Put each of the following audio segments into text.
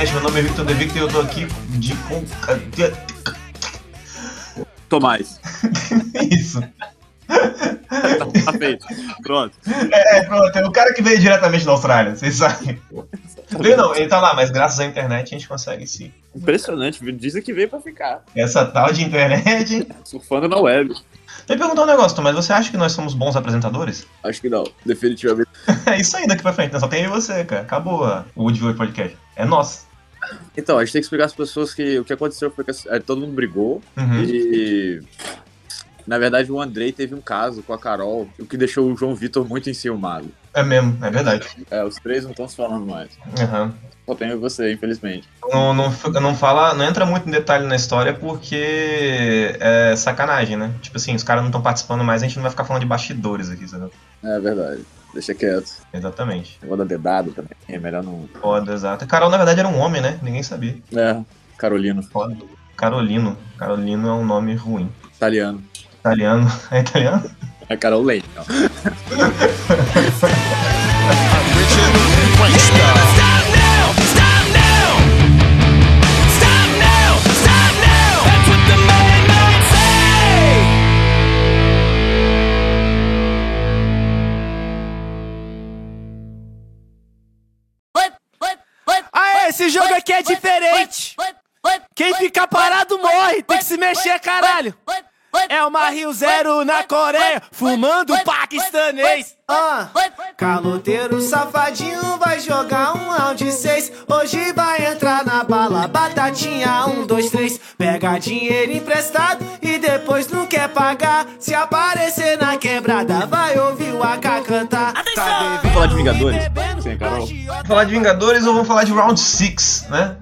Podcast. Meu nome é Victor De Victor e eu tô aqui de. com- Tomás. Isso. Tá feito. Pronto. É, pronto, é o cara que veio diretamente da Austrália, vocês sabem. Veio não, ele tá lá, mas graças à internet a gente consegue sim. Impressionante. Dizem que veio pra ficar. Essa tal de internet. hein? Surfando na web. Deixa eu perguntar um negócio, mas você acha que nós somos bons apresentadores? Acho que não. Definitivamente. É isso aí daqui pra frente, né? só tem eu e você, cara. Acabou o Woodview Podcast. É nosso. Então, a gente tem que explicar às pessoas que o que aconteceu foi que eh, todo mundo brigou Uhum. e. Na verdade, o Andrei teve um caso com a Carol, o que deixou o João Vitor muito enciumado. É mesmo, é verdade. É, os três não estão se falando mais. Uhum. Só tenho você, infelizmente. Não, não, não fala, não entra muito em detalhe na história porque é sacanagem, né? Tipo assim, os caras não estão participando mais, a gente não vai ficar falando de bastidores aqui, sabe? É verdade. Deixa quieto. Exatamente. Dar dedado também. É melhor não. Foda, exato. Carol, na verdade, era um homem, né? Ninguém sabia. É, Carolino. Foda. Carolino. Carolino é um nome ruim. Italiano. Italiano. É italiano? É Carol Leite. aqui é diferente. Quem fica parado morre, tem que se mexer, caralho. É uma Rio Zero na Coreia, fumando paquistanês. Ah, caloteiro safadinho vai jogar um round 6. Hoje vai entrar na bala, batatinha, um, dois, três. Pega dinheiro emprestado e depois não quer pagar. Se aparecer na quebrada, vai ouvir o AK cantar. Vamos falar de Vingadores? Sim, Carol. Vamos falar de Vingadores ou vamos falar de Round 6, né?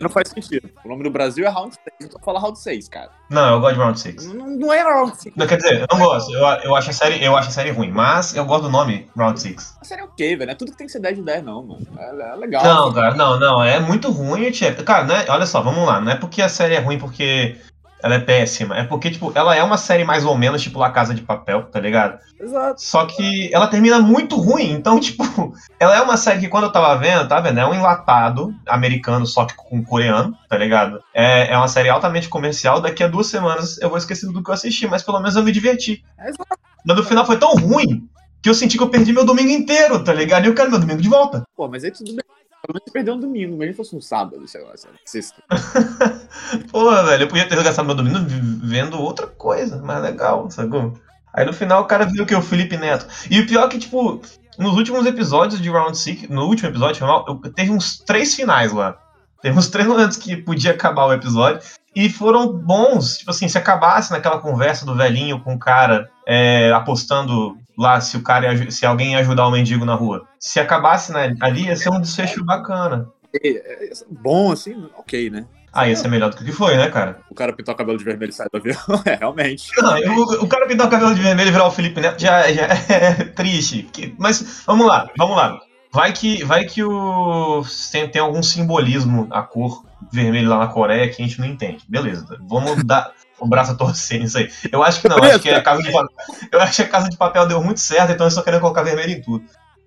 Não faz sentido. O nome do Brasil é Round 6. Então fala Round 6, cara. Não, eu gosto de Round 6. Não, não é Round 6. Não, quer dizer, eu não gosto. Eu, eu, acho a série, eu acho a série ruim, mas eu gosto do nome Round 6. A série é ok, velho. É tudo que tem que ser 10 de 10, não, mano. É, é legal. Não, cara, não, não. É muito ruim. Cara, né? Olha só, vamos lá. Não é porque a série é ruim porque ela é péssima. É porque, tipo, ela é uma série mais ou menos, tipo, La Casa de Papel, tá ligado? Exato. Só que ela termina muito ruim. Então, tipo, ela é uma série que quando eu tava vendo, tá vendo? É um enlatado americano, só que com coreano, tá ligado? É, é uma série altamente comercial. Daqui a duas semanas eu vou esquecer do que eu assisti, mas pelo menos eu me diverti. Exato. Mas no final foi tão ruim que eu senti que eu perdi meu domingo inteiro, tá ligado? E eu quero meu domingo de volta. Pô, mas aí tudo bem. Pelo menos perdeu um domingo, mas ele fosse um sábado, sei lá, lá, sexta. Pô, velho, eu podia ter gastado meu domingo vendo outra coisa, mais legal, sacou? Aí no final o cara viu que é o Felipe Neto. E o pior é que, tipo, nos últimos episódios de Round 6, no último episódio, eu- teve uns três finais lá. Teve uns três momentos que podia acabar o episódio. E foram bons. Tipo assim, se acabasse naquela conversa do velhinho com o cara é, apostando lá se o cara se alguém ia ajudar o mendigo na rua. Se acabasse né, ali, ia ser um desfecho bacana. É, é bom, assim, ok, né? Ah, ia ser melhor do que o que foi, né, cara? O cara pintar o cabelo de vermelho e sai do avião. É, realmente. Não, o, o cara pintar o cabelo de vermelho e virar o Felipe Neto já, já é triste. mas vamos lá, vamos lá. Vai que, vai que o tem, tem algum simbolismo a cor vermelho lá na Coreia que a gente não entende. Beleza, vamos dar o braço a torcer nisso aí. Eu acho que não, acho que a casa de papel, eu acho que a casa de papel deu muito certo, então eles só querem colocar vermelho em tudo.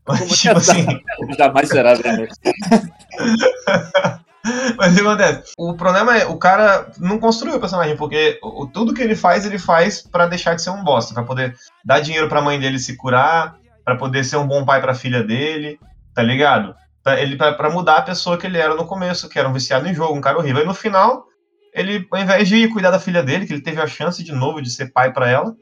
Mas, Como tipo é? assim, Jamais será vermelho. Mas o que acontece? O problema é, o cara não construiu o personagem, porque o- tudo que ele faz, ele faz pra deixar de ser um bosta, pra poder dar dinheiro pra mãe dele se curar, pra poder ser um bom pai pra filha dele, tá ligado? Pra, ele, pra, pra mudar a pessoa que ele era no começo, que era um viciado em jogo, um cara horrível. Aí no final, ele, ao invés de ir cuidar da filha dele, que ele teve a chance de novo de ser pai pra ela,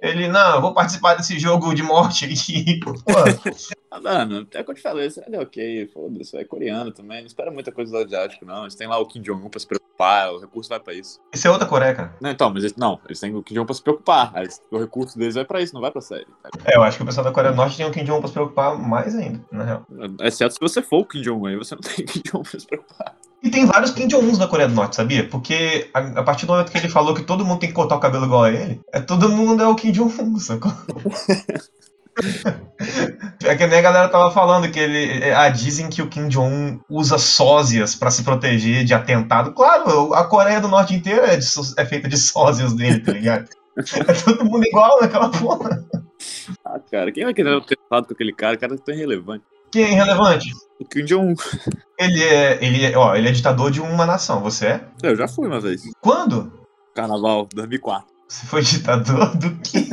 ele, não, eu vou participar desse jogo de morte aqui. Ah, mano, é o que eu te falei, isso é ok, foda-se, é coreano também, não espera muita coisa do asiático, não. Eles têm lá o Kim Jong-un pra se preocupar, o recurso vai pra isso. isso é outra Coreia, cara. Não, então, mas eles, não, eles têm o Kim Jong-un pra se preocupar, eles- o recurso deles vai pra isso, não vai pra série. tá? É, eu acho que o pessoal da Coreia do Norte tem o Kim Jong pra se preocupar mais ainda, na real. Exceto se você for o Kim Jong-un, aí você não tem Kim Jong-un pra se preocupar. E tem vários Kim Jong-uns na Coreia do Norte, sabia? Porque a, a partir do momento que ele falou que todo mundo tem que cortar o cabelo igual a ele, é todo mundo é o Kim Jong-un, sacou? É que nem a galera tava falando que ele. é, Ah, dizem que o Kim Jong-un usa sósias pra se proteger de atentado. Claro, a Coreia do Norte inteira é, de é feita de sósias dele, tá ligado? É todo mundo igual naquela porra. Ah, cara, quem vai querer ter tentado com aquele cara? O cara é tão irrelevante. Quem é irrelevante? O Kim Jong-un. Ele é, ele é, ó, ele é ditador de uma nação, você é? Eu já fui uma vez. Quando? Carnaval, 2004. Você foi ditador do quê?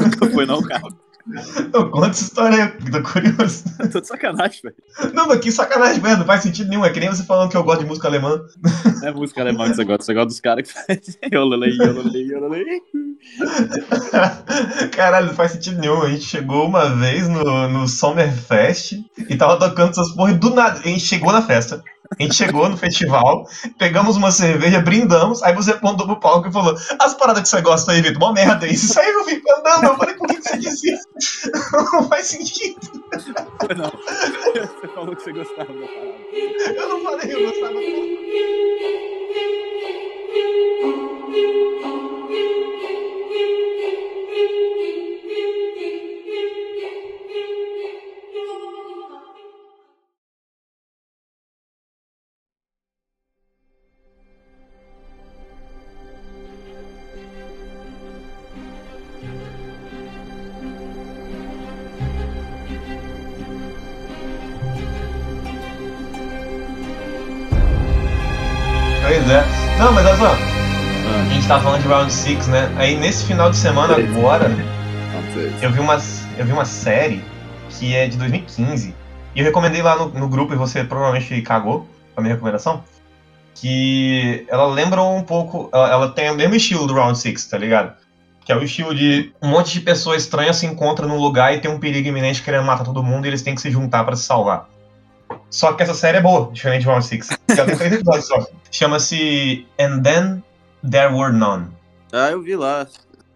Nunca foi não, cara. Eu conto essa história aí, tô curioso. Tô de sacanagem, velho. Não, mas que sacanagem, velho, não faz sentido nenhum. É que nem você falando que eu gosto de música alemã. Não é música alemã que você gosta, você gosta dos caras que fazem yololei, yololei, yololei. Caralho, não faz sentido nenhum. A gente chegou uma vez no, no Summerfest e tava tocando essas porra e do nada. A gente chegou na festa. A gente chegou no festival, pegamos uma cerveja, brindamos, aí você apontou pro palco e falou: As paradas que você gosta aí, Vitor, mó merda isso. Isso aí eu fico andando. Eu falei: Por que que você disse isso? Não faz sentido. Foi não. Você falou que você gostava da parada. Eu não falei, eu gostava. Pois Round 6, né? Aí nesse final de semana agora, eu vi uma, eu vi uma série que é de 2015. E eu recomendei lá no, no grupo e você provavelmente cagou a minha recomendação. Que ela lembra um pouco. Ela, ela tem o mesmo estilo do Round 6, tá ligado? Que é o estilo de um monte de pessoas estranhas se encontram num lugar e tem um perigo iminente querendo matar todo mundo e eles têm que se juntar pra se salvar. Só que essa série é boa, diferente de Round 6. Ela tem três episódios só. Chama-se And Then There Were None. Ah, eu vi lá.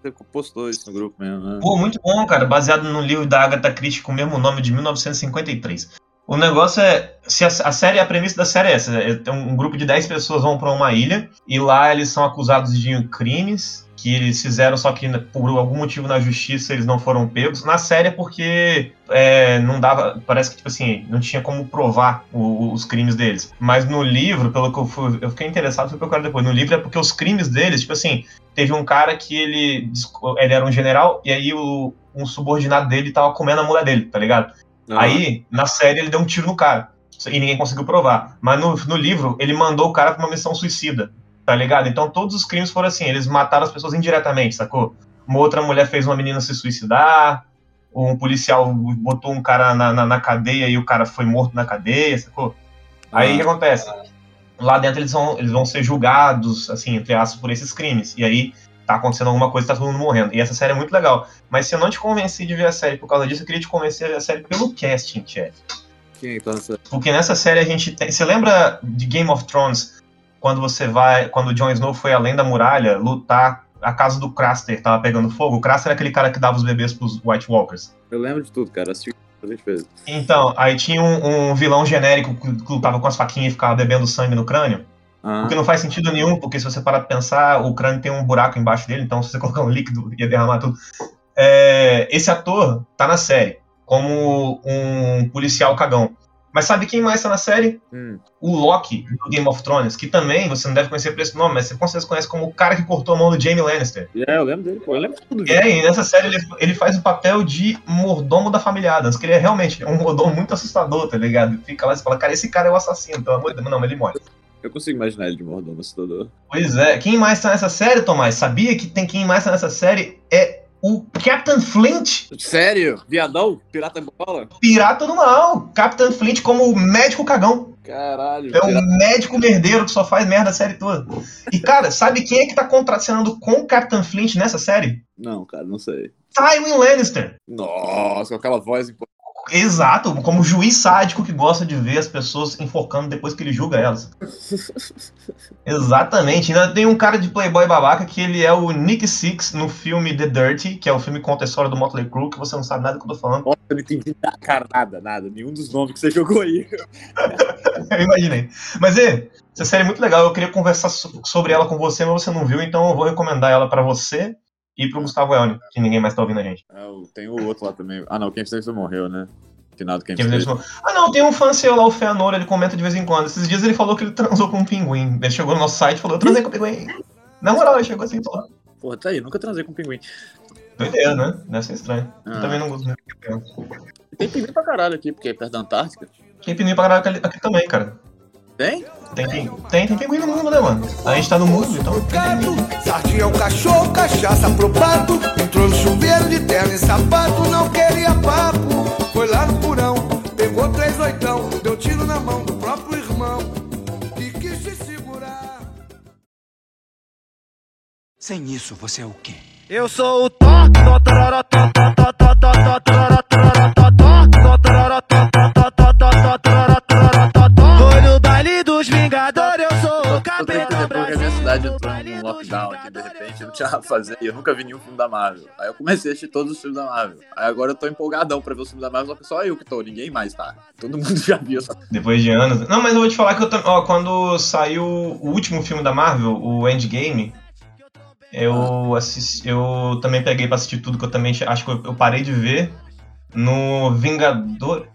Você postou isso no grupo mesmo, né? Pô, muito bom, cara. Baseado no livro da Agatha Christie com o mesmo nome de 1953. O negócio é. Se a, a série, a premissa da série é essa: é, tem um grupo de 10 pessoas vão pra uma ilha e lá eles são acusados de crimes que eles fizeram, só que por algum motivo na justiça eles não foram pegos. Na série é porque é, não dava. Parece que, tipo assim, não tinha como provar o- os crimes deles. Mas no livro, pelo que eu fui. Eu fiquei interessado, fui procurar depois. No livro é porque os crimes deles, tipo assim, teve um cara que ele. Ele era um general, e aí o, um subordinado dele tava comendo a mulher dele, tá ligado? Ah, Aí, na série, ele deu um tiro no cara. E ninguém conseguiu provar. Mas no, no livro, ele mandou o cara pra uma missão suicida. Tá ligado? Então todos os crimes foram assim. Eles mataram as pessoas indiretamente, sacou? Uma outra mulher fez uma menina se suicidar. Um policial botou um cara na, na, na cadeia e o cara foi morto na cadeia, sacou? Aí o que acontece? Lá dentro eles vão, eles vão ser julgados, assim, entre aspas, por esses crimes. E aí tá acontecendo alguma coisa, tá todo mundo morrendo. E essa série é muito legal. Mas se eu não te convenci de ver a série por causa disso, eu queria te convencer a ver a série pelo casting, chefe. Nessa... Porque nessa série a gente tem. Você lembra de Game of Thrones? Quando você vai. Quando o Jon Snow foi além da muralha lutar. A casa do Craster tava pegando fogo. O Craster era aquele cara que dava os bebês pros White Walkers. Eu lembro de tudo, cara. Assisti bastante vezes. Então, aí tinha um, um vilão genérico que que lutava com as faquinhas e ficava bebendo sangue no crânio. Ah, O que não faz sentido nenhum, porque se você parar pra pensar, o crânio tem um buraco embaixo dele, então se você colocar um líquido ia derramar tudo. É, esse ator tá na série como um policial cagão. Mas sabe quem mais tá na série? hum. o Loki do Game of Thrones, que também você não deve conhecer por esse nome, mas você com certeza conhece como o cara que cortou a mão do Jamie Lannister. É, eu lembro dele, pô. Eu lembro tudo. É, e nessa série ele, ele faz o papel de mordomo da família Adams, que ele é realmente um mordomo muito assustador, tá ligado? Fica lá e fala, cara, esse cara é o assassino, pelo amor de Deus. Não, mas ele morre. Eu consigo imaginar ele de mordomo assustador. Pois é, quem mais tá nessa série, Tomás? Sabia que tem quem mais tá nessa série? É o Captain Flint, Sério? Viadão? Pirata bola? pirata do mal. Captain Flint como o médico cagão. Caralho. É um pirata- médico merdeiro que só faz merda a série toda. E, cara, sabe quem é que tá contracenando com o Captain Flint nessa série? Não, cara, não sei. Tywin Lannister. Nossa, com aquela voz Exato, como juiz sádico que gosta de ver as pessoas enforcando depois que ele julga elas. Exatamente. Ainda tem um cara de Playboy babaca que ele é o Nick Six no filme The Dirty, que é o filme que conta a história do Motley Crue, que você não sabe nada do que eu tô falando. Nossa, eu não entendi nada, cara, nada, nada. Nenhum dos nomes que você jogou aí. Eu imaginei. Mas, e, essa série é muito legal. Eu queria conversar so- sobre ela com você, mas você não viu, então eu vou recomendar ela pra você e pro Gustavo Elni, que ninguém mais tá ouvindo a gente. Ah, o- tem o outro lá também. Ah, não, o Ken Stacy morreu, né? Final do Ken deixou- Ah, não, tem um fã seu lá, o Feanor, ele comenta de vez em quando. Esses dias ele falou que ele transou com um pinguim. Ele chegou no nosso site e falou: Eu transei com um pinguim. Na moral, ele chegou assim e falou. Porra, tá aí, nunca transei com pinguim. Doideira, né? Deve ser estranho. Eu Ah. também não gosto muito. Tem pinguim pra caralho aqui, porque é perto da Antártica. Tem pinguim pra caralho aqui também, cara. Tem? Tem, pin- tem, tem pinguim no mundo, né, mano? A gente tá no mundo, então. tem. Gato, sardinha é o cachorro, cachaça pro pato. Entrou no chuveiro de terno e sapato, não queria papo. Foi lá no porão, pegou três oitão, deu tiro na mão do próprio irmão. E quis se segurar. Sem isso, você é o quê? Eu sou o Tó, Tó, tororó, Tó, Tó, Tó, Tó, Tó, Tó, tororó, tororó, Tó, Tó, Tó, tororó, Tó, Tó, Tó, Tó, Tó, Tó, tororó, tororó, a cidade entrou num lockdown aqui, de repente, eu não tinha nada pra fazer e eu nunca vi nenhum filme da Marvel. Aí eu comecei a assistir todos os filmes da Marvel. Aí agora eu tô empolgadão pra ver os filmes da Marvel, só que só eu que tô, ninguém mais tá. Todo mundo já viu essa. Depois de anos. Não, mas eu vou te falar que eu tam- ó, quando saiu o último filme da Marvel, o Endgame, eu assisti, eu também peguei pra assistir tudo que eu também acho que eu, eu parei de ver no Vingador.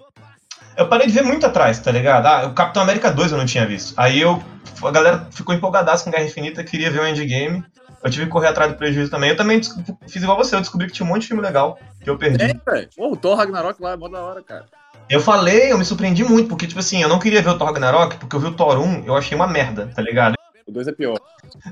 Eu parei de ver muito atrás, tá ligado? Ah, o Capitão América 2 eu não tinha visto. Aí eu a galera ficou empolgadaça com Guerra Infinita, queria ver o Endgame. Eu tive que correr atrás do prejuízo também. Eu também fiz igual você, eu descobri que tinha um monte de filme legal que eu perdi. É, velho. O Thor Ragnarok lá é mó da hora, cara. Eu falei, eu me surpreendi muito, porque, tipo assim, eu não queria ver o Thor Ragnarok, porque eu vi o Thor 1, eu achei uma merda, tá ligado? O 2 é pior.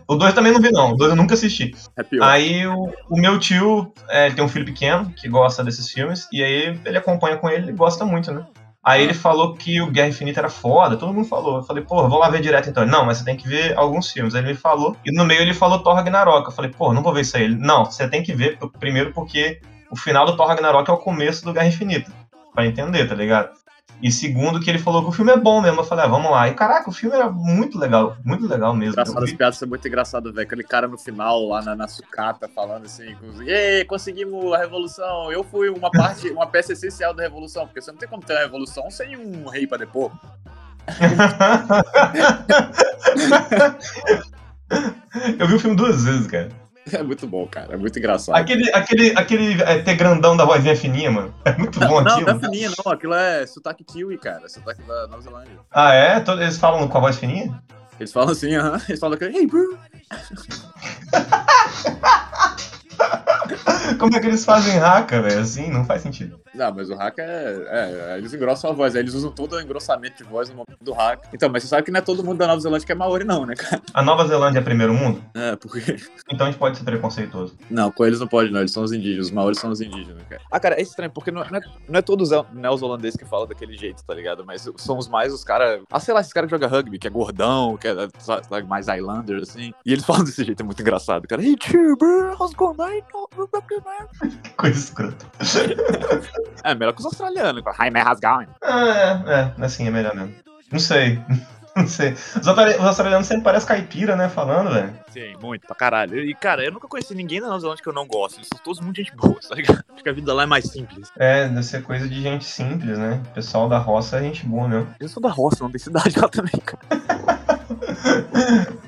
O 2 também não vi, não. O 2 eu nunca assisti. É pior. Aí o, o meu tio é, ele tem um filho pequeno que gosta desses filmes, e aí ele acompanha com ele e gosta muito, né? Aí ele falou que o Guerra Infinita era foda, todo mundo falou. Eu falei, pô, vou lá ver direto então. Ele, não, mas você tem que ver alguns filmes. Aí ele me falou, e no meio ele falou Thor Ragnarok. Eu falei, pô, não vou ver isso aí. Ele, não, você tem que ver, primeiro porque o final do Thor Ragnarok é o começo do Guerra Infinita. Pra entender, tá ligado? E segundo que ele falou que o filme é bom mesmo. Eu falei, ah, vamos lá. E caraca, o filme era muito legal, muito legal mesmo. Engraçado, as piadas são muito engraçadas, velho. Aquele cara no final, lá na, na sucata, falando assim, Ei, conseguimos a revolução. Eu fui uma parte, uma peça essencial da revolução, porque você não tem como ter uma revolução sem um rei pra depor. Eu vi o filme duas vezes, cara. É muito bom, cara. É muito engraçado. Aquele, aquele, aquele é, ter grandão da vozinha fininha, mano. É muito bom não, aquilo. não é fininha, não. Aquilo é sotaque kiwi, cara. Sotaque da Nova Zelândia. Ah, é? Eles falam com a voz fininha? Eles falam assim, aham. Eles falam que, hey, bro. Como é que eles fazem raca, velho? Assim, não faz sentido. Não, mas o hack é, é. Eles engrossam a voz. aí Eles usam todo o engrossamento de voz no momento do hack. Então, mas você sabe que não é todo mundo da Nova Zelândia que é Maori, não, né, cara? A Nova Zelândia é primeiro mundo? É, porque. Então a gente pode ser preconceituoso. Não, com eles não pode, não. Eles são os indígenas. Os maoris são os indígenas, cara. Ah, cara, é estranho, porque não, não é, não é todos os neozelandeses que falam daquele jeito, tá ligado? Mas são os mais os caras. Ah, sei lá, esses caras que jogam rugby, que é gordão, que é sabe, mais Highlander, assim. E eles falam desse jeito, é muito engraçado, cara. Hey, tio, bro, how's going? Que coisa escrota. É, melhor que os australianos. Going? Ah, é, é, assim, é melhor mesmo. Não sei. Não sei. Os australianos sempre parecem caipira, né? Falando, velho. Sim, muito, pra caralho. E, cara, eu nunca conheci ninguém da Nova Zelândia que eu não gosto. Eles são todos muito gente boa, tá ligado? Acho que a vida lá é mais simples. É, deve ser coisa de gente simples, né? O pessoal da roça é gente boa mesmo. Eu sou da roça, não tem cidade lá também, cara.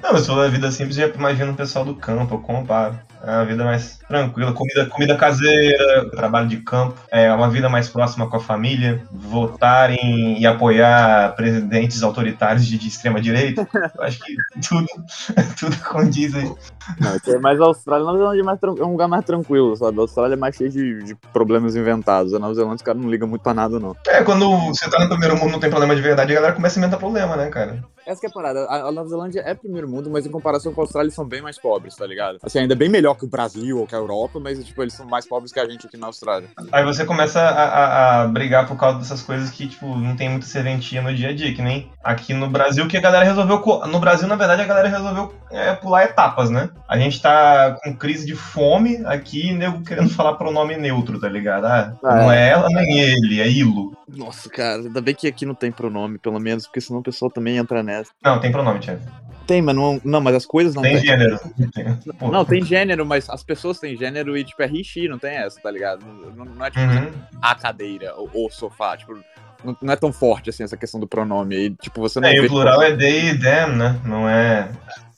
Não, mas se for a vida simples, já imagina o pessoal do campo, eu comparo. É uma vida mais tranquila, comida, comida caseira, trabalho de campo, é uma vida mais próxima com a família, votarem e apoiar presidentes autoritários de, de extrema direita. Eu acho que tudo, tudo condiz aí. Não, mas a Austrália, Nova Zelândia é, mais é um lugar mais tranquilo, sabe? A Austrália é mais cheio de, de problemas inventados. A Nova Zelândia, os caras não ligam muito pra nada, não. É, quando você tá no primeiro mundo não tem problema de verdade, a galera começa a inventar problema, né, cara? Essa que é a parada. A, a Nova Zelândia é primeiro mundo, mas em comparação com a Austrália, eles são bem mais pobres, tá ligado? Assim, ainda bem melhor que o Brasil ou que a Europa, mas, tipo, eles são mais pobres que a gente aqui na Austrália. Aí você começa a, a- a brigar por causa dessas coisas que, tipo, não tem muita serventia no dia a dia, que nem aqui no Brasil, que a galera resolveu. No Brasil, na verdade, a galera resolveu é, pular etapas, né? A gente tá com crise de fome aqui, nego querendo falar pronome neutro, tá ligado? Ah, Ah, não é ela nem ele, é ilo. Nossa, cara, ainda bem que aqui não tem pronome, pelo menos, porque senão o pessoal também entra nessa. Não, tem pronome, Thiago. Tem, mas não, não mas as coisas não Tem tem. gênero. Pô. Não, tem gênero, mas as pessoas têm gênero e, tipo, é rishi, não tem essa, tá ligado? Não, não é, tipo, Uhum. a cadeira ou sofá, tipo, não, não é tão forte, assim, essa questão do pronome. E, tipo, você não É, e o plural é they e them, né? Não é.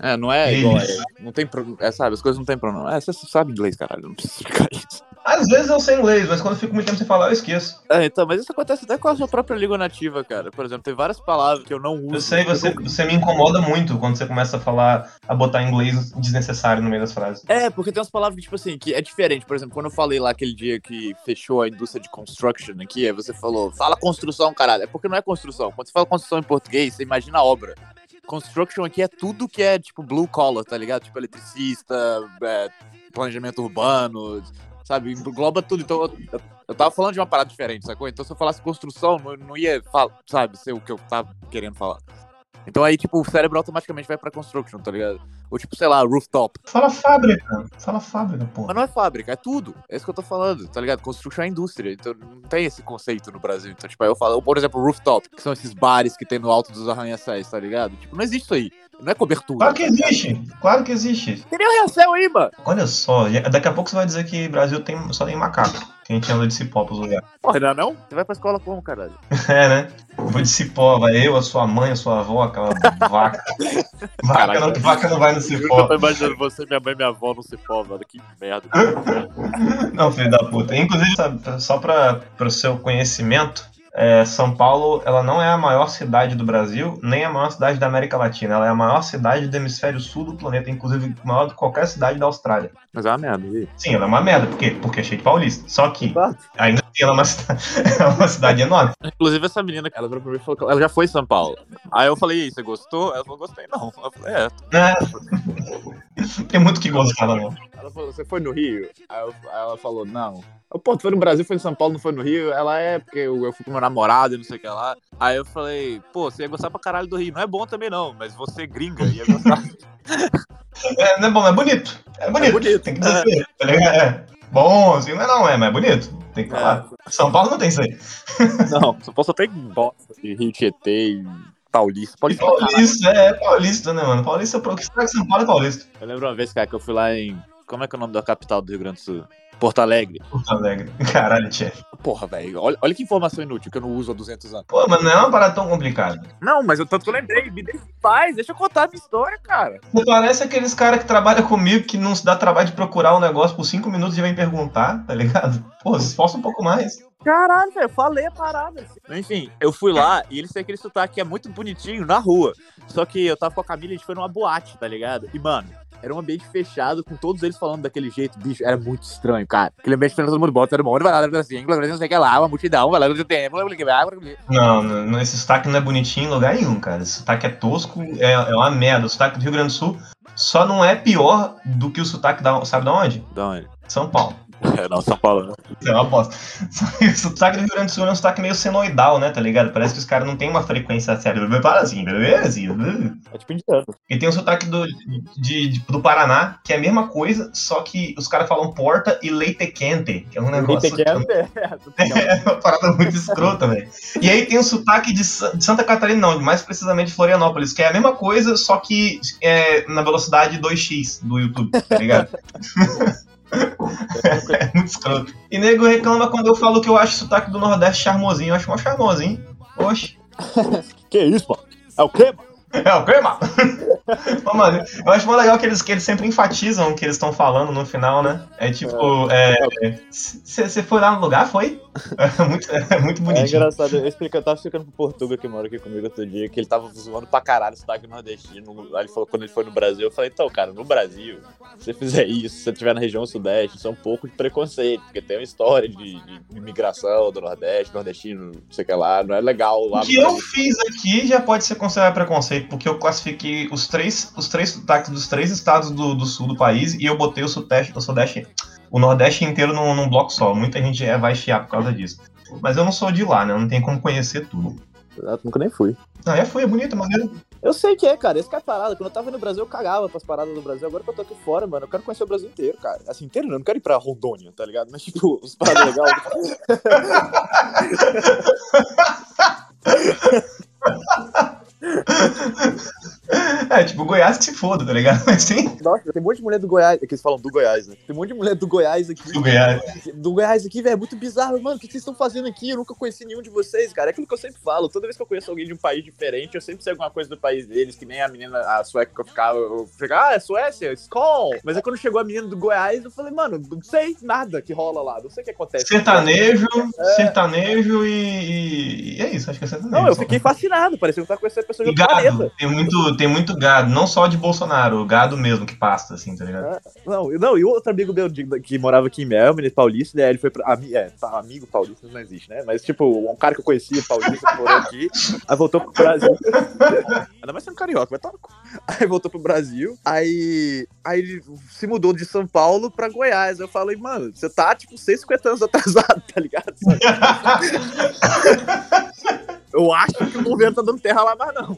É, não é igual. É, não tem. pro- É, sabe, as coisas não tem pronome. É, você sabe inglês, caralho. Não precisa explicar isso. Às vezes eu sei inglês, mas quando eu fico muito tempo sem falar, eu esqueço. É, então, mas isso acontece até com a sua própria língua nativa, cara. Por exemplo, tem várias palavras que eu não uso. Eu sei, você, você me incomoda muito quando você começa a falar, a botar inglês desnecessário no meio das frases. É, porque tem umas palavras que, tipo assim, que é diferente. Por exemplo, quando eu falei lá aquele dia que fechou a indústria de construction aqui, aí você falou, fala construção, caralho. É porque não é construção. Quando você fala construção em português, você imagina a obra. Construction aqui é tudo que é, tipo, blue collar, tá ligado? Tipo, eletricista, é, planejamento urbano, sabe? Engloba tudo. Então, eu, eu- tava falando de uma parada diferente, sacou? Então, se eu falasse construção, não, não ia, sabe, ser o que eu tava querendo falar. Então aí, tipo, o cérebro automaticamente vai pra construction, tá ligado? Ou tipo, sei lá, rooftop. Fala fábrica. Fala fábrica, pô. Mas não é fábrica, é tudo. É isso que eu tô falando, tá ligado? Construction é indústria, então não tem esse conceito no Brasil. Então, tipo, aí eu falo, ou, por exemplo, rooftop, que são esses bares que tem no alto dos arranha-céus, tá ligado? Tipo, não existe isso aí. Não é cobertura. Claro que existe. Claro que existe. Tem nem o aí, mano. Olha só, daqui a pouco você vai dizer que Brasil tem, só tem macaco. Que a gente anda de cipó pros lugares. Porra, não não? Você vai pra escola como, caralho? É, né? Vou de cipó, vai eu, a sua mãe, a sua avó, aquela vaca. Vaca não, vaca não vai no cipó. imaginando você, minha mãe e minha avó no cipó, mano. Que merda. Não, filho da puta. Inclusive, sabe, só para o seu conhecimento, é, São Paulo ela não é a maior cidade do Brasil, nem a maior cidade da América Latina. Ela é a maior cidade do hemisfério sul do planeta, inclusive maior do que qualquer cidade da Austrália. Mas é uma merda, aí? Sim, ela é uma merda, por quê? Porque é cheio de paulista. Só que, ainda assim, ela é uma cidade, é uma cidade enorme. Inclusive, essa menina, ela virou pra mim e falou que ela já foi em São Paulo. Aí eu falei, e aí, você gostou? Ela falou, gostei não. Eu falei, é. É. Tem muito que gostar, não. Ela falou, você foi no Rio? Aí, eu- aí ela falou, não. Eu, pô, tu foi no Brasil, foi em São Paulo, não foi no Rio? Ela é, porque eu, eu fui com meu namorado e não sei o que lá. Aí eu falei, pô, você ia gostar pra caralho do Rio. Não é bom também não, mas você gringa ia gostar. É, não é bom, é bonito. É bonito. É bonito. Tem que dizer, tá ligado? É. Bom, assim, não é, não, é, mas é bonito. Tem que falar. São Paulo não tem isso aí. não, São Paulo só tem bosta de Rio Tietê e Paulista. E Paulista Paulista, é, é paulista, né, mano? Paulista, o que será que São Paulo é paulista? Eu lembro uma vez, cara, que eu fui lá em. Como é que é o nome da capital do Rio Grande do Sul? Porto Alegre. Porto Alegre. Caralho, tchê. Porra, velho. Olha, olha que informação inútil que eu não uso há 200 anos. Pô, mas não é uma parada tão complicada. Não, mas eu tanto que eu lembrei. Me deixa em paz. Deixa eu contar a minha história, cara. Você parece aqueles caras que trabalham comigo que não se dá trabalho de procurar um negócio por cinco minutos e vem perguntar, tá ligado? Pô, se esforça um pouco mais. Caralho, velho, eu falei a parada. Enfim, eu fui lá e eles têm aquele sotaque que é muito bonitinho na rua. Só que eu tava com a Camila e a gente foi numa boate, tá ligado? E, mano, era um ambiente fechado com todos eles falando daquele jeito, bicho. Era muito estranho, cara. Aquele ambiente fechado, todo mundo bota, todo mundo vai lá, assim, não sei o que lá, uma multidão, vai lá, não tem, Não, não, esse sotaque não é bonitinho em lugar nenhum, cara. Esse sotaque é tosco, é, é uma merda. O sotaque do Rio Grande do Sul só não é pior do que o sotaque da. Sabe de onde? Da onde? São Paulo. É, não, São Paulo. É uma bosta. Só que O sotaque do Rio Grande do Sul é um sotaque meio senoidal, né, tá ligado? Parece que os caras não têm uma frequência séria. Para assim, beleza? É tipo indiano. E tem o sotaque do, de, de- do Paraná, que é a mesma coisa, só que os caras falam porta e leite quente, que é um negócio. É uma parada muito escrota, velho. E aí tem o sotaque de, de Santa Catarina, não, mais precisamente de Florianópolis, que é a mesma coisa, só que é na velocidade 2x do YouTube, tá ligado? é muito escroto. E nego reclama quando eu falo que eu acho o sotaque do Nordeste charmosinho. Eu acho mó charmosinho. Oxe. Que isso, mano? É o quê, mano? É o quê, mano? Ô, mano, eu acho mó legal que eles, que eles sempre enfatizam o que eles estão falando no final, né? É tipo, você foi lá no lugar, foi? É muito, é muito É bonitinho. engraçado, eu, explico, eu tava explicando pro Portuga que mora aqui comigo outro dia, que ele tava zoando pra caralho o sotaque nordestino. Aí ele falou quando ele foi no Brasil, eu falei, então, cara, no Brasil, se você fizer isso, se você estiver na região sudeste, isso é um pouco de preconceito, porque tem uma história de, de imigração do Nordeste, nordestino, não sei o que lá, não é legal lá O que eu fiz aqui já pode ser considerado preconceito, porque eu classifiquei os três, os três sotaques dos três estados do, do sul do país e eu botei o sudeste, o sudeste, o nordeste inteiro num, num bloco só. Muita gente é, vai chiar por causa disso. Mas eu não sou de lá, né? Eu não tenho como conhecer tudo. Eu nunca nem fui. Não, é foi, é bonito, mas eu- sei que é, cara. Esse que é a parada. Quando eu tava no Brasil, eu cagava pras paradas do Brasil. Agora que eu tô aqui fora, mano, eu quero conhecer o Brasil inteiro, cara. Assim, inteiro não, eu não quero ir pra Rondônia, tá ligado? Mas, tipo, os paradas legais. É, tipo, Goiás que se foda, tá ligado? Mas sim, Nossa, tem um monte de mulher do Goiás. É que eles falam do Goiás, né? Tem um monte de mulher do Goiás aqui. do Goiás. Do Goiás aqui, velho. É muito bizarro, mano. O que vocês estão fazendo aqui? Eu nunca conheci nenhum de vocês, cara. É aquilo que eu sempre falo. Toda vez que eu conheço alguém de um país diferente, eu sempre sei alguma coisa do país deles, que nem a menina, a sueca que eu ficava. Eu ficava, ah, é Suécia, Skol. Mas aí quando chegou a menina do Goiás, eu falei, mano, não sei nada que rola lá. Não sei o que acontece. Sertanejo, sertanejo e, e- e é isso, acho que é sertanejo. Não, eu fiquei fascinado. Parecia que eu tava conhecendo pessoas E gado, planeta. tem muito, tem muito gado, não só de Bolsonaro, gado mesmo que pasta, assim, tá ligado? Não, não, e outro amigo meu de- que morava aqui em Melbourne, paulista, né? Ele foi pra. é, pa- amigo paulista não existe, né? Mas, tipo, um cara que eu conhecia, paulista, que morou aqui, aí voltou pro Brasil. Ainda mais sendo carioca, no cu. Aí voltou pro Brasil, aí. Aí ele se mudou de São Paulo pra Goiás. Eu falei, mano, você tá, tipo, 150 anos atrasado, tá ligado? Eu acho que o governo tá dando terra lá, mas não.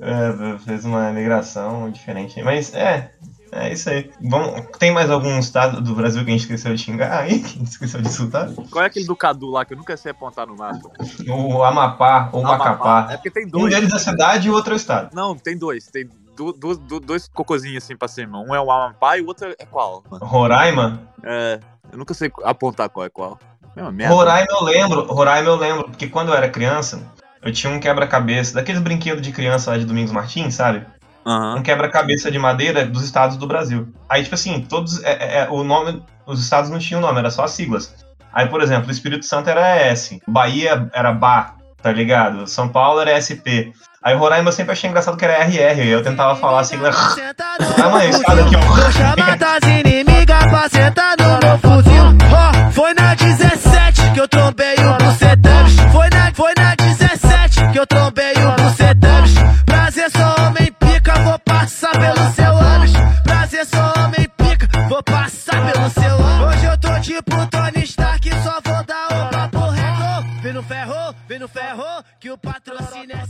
É, fez uma migração diferente. Mas é, é isso aí. Vamos, tem mais algum estado do Brasil que a gente esqueceu de xingar aí? Que a gente esqueceu de insultar? Qual é aquele do Cadu lá que eu nunca sei apontar no mapa? O Amapá ou Macapá. É porque tem Um dois. deles é cidade e o outro é o estado. Não, tem dois. Tem du- du- du- dois cocôzinhos assim pra cima. Um é o Amapá e o outro é qual? Roraima? É. Eu nunca sei apontar qual é qual. É uma merda. Roraima eu lembro, Roraima eu lembro, porque quando eu era criança, eu tinha um quebra-cabeça, daqueles brinquedos de criança lá de Domingos Martins, sabe? Aham. um quebra-cabeça de madeira dos estados do Brasil. Aí, tipo assim, todos. É, é, é, o nome. Os estados não tinham nome, era só as siglas. Aí, por exemplo, o Espírito Santo era S, Bahia era BA, tá ligado? São Paulo era SP. Aí Roraima eu sempre achei engraçado que era RR, e eu tentava falar a sigla. Ah, mãe, esse cara aqui, ó. Inimigas pra sentar no meu fuzil. Ó, foi na 17 que eu trombei o bucetão. Foi na, foi na 17 que eu trombei o bucetão. Prazer, sou homem pica, vou passar pelo seu ânus. Prazer, sou homem pica, vou passar pelo seu ânus. Hoje eu tô tipo Tony Stark, só vou dar o papo reto. Vem no ferro, vem no ferro, que o patrocínio é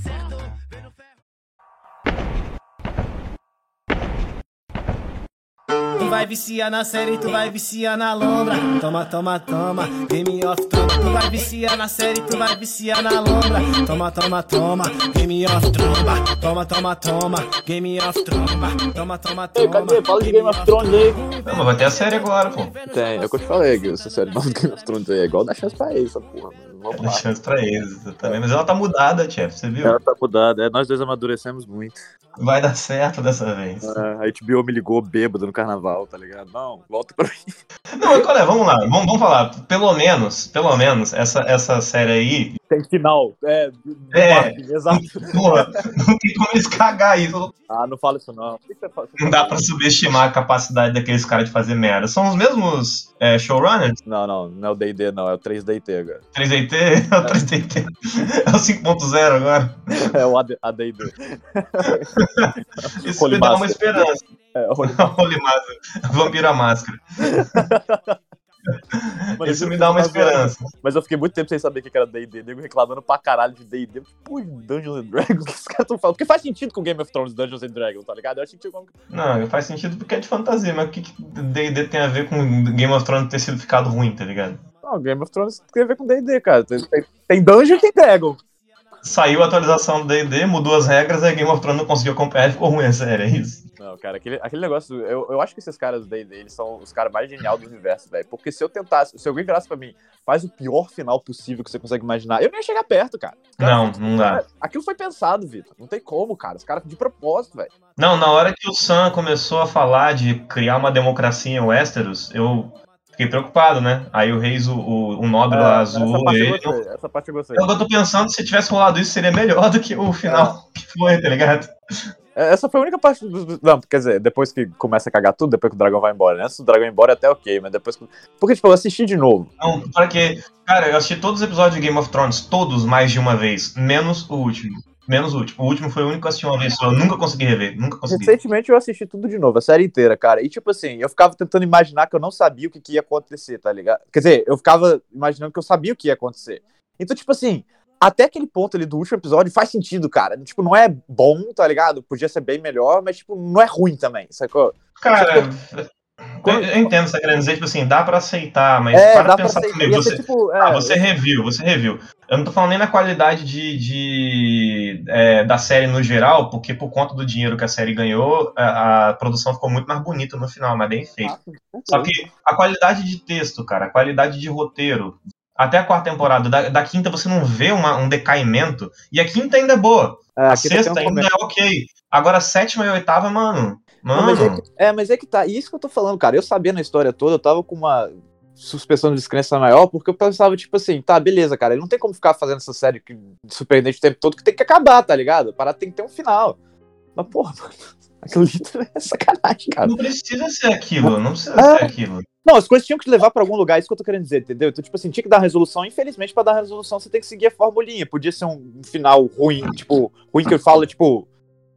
vai viciar na série, tu vai viciar na lombra. Toma, toma, toma, game of tromba. Tu vai viciar na série, tu vai viciar na lombra. Toma, toma, toma, game of tromba. Toma, toma, toma, game of tromba. Toma, toma, toma. cadê? Fala de Game of Thrones aí. Não, mas vai ter a série agora, pô. Tem, é o que eu te falei, que essa série nova do Game of Thrones aí é igual dar chance pra eles, essa porra, mano. Vamos Dá lá. chance pra eles também. Mas ela tá mudada, chefe, você viu? Ela tá mudada, é, nós dois amadurecemos muito. Vai dar certo dessa vez. É, a HBO me ligou bêbado no carnaval, tá ligado? Não, volta pra mim. Não, mas qual é? Vamos lá, vamos, vamos falar. Pelo menos, pelo menos, essa, essa série aí, Tem final, é. É. Exato. porra, não tem como eles cagar isso. Ah, não fala isso não. Não dá pra subestimar a capacidade daqueles caras de fazer merda. São os mesmos é, showrunners? Não, não, não é o D&D não, é o 3DT agora. 3DT? É o 3DT. É o 5.0 agora. É o AD- AD&D. Isso me dá uma esperança. É, o Holy Master. Vampiro à máscara. Mano, Isso me dá uma zoando. esperança. Mas eu fiquei muito tempo sem saber o que era D&D, nego reclamando pra caralho de D&D. Pô, Dungeons and Dragons, o que esses caras tão falando? Porque faz sentido com Game of Thrones Dungeons and Dragons, tá ligado? Eu achei que tinha Não, faz sentido porque é de fantasia, mas o que D&D tem a ver com Game of Thrones ter sido ficado ruim, tá ligado? Não, Game of Thrones tem a ver com D&D, cara. Tem, tem, tem Dungeon e tem Dragon. Saiu a atualização do D&D, mudou as regras, aí Game of Thrones não conseguiu acompanhar e ficou ruim a série, é isso. Não, cara, aquele, aquele negócio. Eu, eu acho que esses caras do D&D, eles são os caras mais geniais do universo, velho. Porque se eu tentasse, se alguém virasse pra mim, faz o pior final possível que você consegue imaginar, eu nem ia chegar perto, cara. Os caras- Não, não dá. Cara, Aquilo foi pensado, Vitor. Não tem como, cara. Os caras de propósito, velho. Não, na hora que o Sam começou a falar de criar uma democracia em Westeros, eu fiquei preocupado, né? Aí o Reis, o, o, o nobre lá, É, essa parte eu ele. gostei. Essa parte eu gostei. Eu tô pensando, se tivesse rolado isso, seria melhor do que o final que foi, tá ligado? É, Essa foi a única parte do. Não, quer dizer, depois que começa a cagar tudo, depois que o dragão vai embora. né? Antes do dragão ir embora é até ok, mas depois. que- Porque, tipo, eu assisti de novo. Não, para que. Cara, eu assisti todos os episódios de Game of Thrones, todos mais de uma vez, menos o último. Menos o último. O último foi o único que eu assisti uma vez só. Eu nunca consegui rever. Nunca consegui. Recentemente eu assisti tudo de novo, a série inteira, cara. E, tipo assim, eu ficava tentando imaginar que eu não sabia o que, que ia acontecer, tá ligado? Quer dizer, eu ficava imaginando que eu sabia o que ia acontecer. Então, tipo assim, até aquele ponto ali do último episódio faz sentido, cara. Tipo, não é bom, tá ligado? Podia ser bem melhor, mas, tipo, não é ruim também, sacou? Cara, eu, eu entendo você querendo dizer, tipo assim, dá pra aceitar, mas É, para pensar ser. comigo. Você, ser, tipo, é, ah, você reviu, você reviu. Eu não tô falando nem na qualidade de, de, é, da série no geral, porque por conta do dinheiro que a série ganhou, a, a produção ficou muito mais bonita no final, mais bem feita. Só que a qualidade de texto, cara, a qualidade de roteiro, até a quarta temporada, da, da quinta você não vê uma- um decaimento, e a quinta ainda é boa, É, a aqui tem um sexta ainda momento- é ok. Agora a sétima e a oitava, mano, Não, mano... mas é, que, é, mas é que tá. Isso que eu tô falando, cara. Eu sabia na história toda, eu tava com uma suspensão de descrença maior, porque eu pensava, tipo assim, tá, beleza, cara. Ele não tem como ficar fazendo essa série que- de surpreendente o tempo todo, que tem que acabar, tá ligado? A parada tem que ter um final. Mas, porra, mano, aquilo é sacanagem, cara. Não precisa ser aquilo, não precisa É. ser aquilo. Não, as coisas tinham que te levar pra algum lugar, é isso que eu tô querendo dizer, entendeu? Então, tipo assim, tinha que dar resolução. Infelizmente, pra dar resolução, você tem que seguir a formulinha. Podia ser um final ruim, tipo, ruim que eu falo, tipo,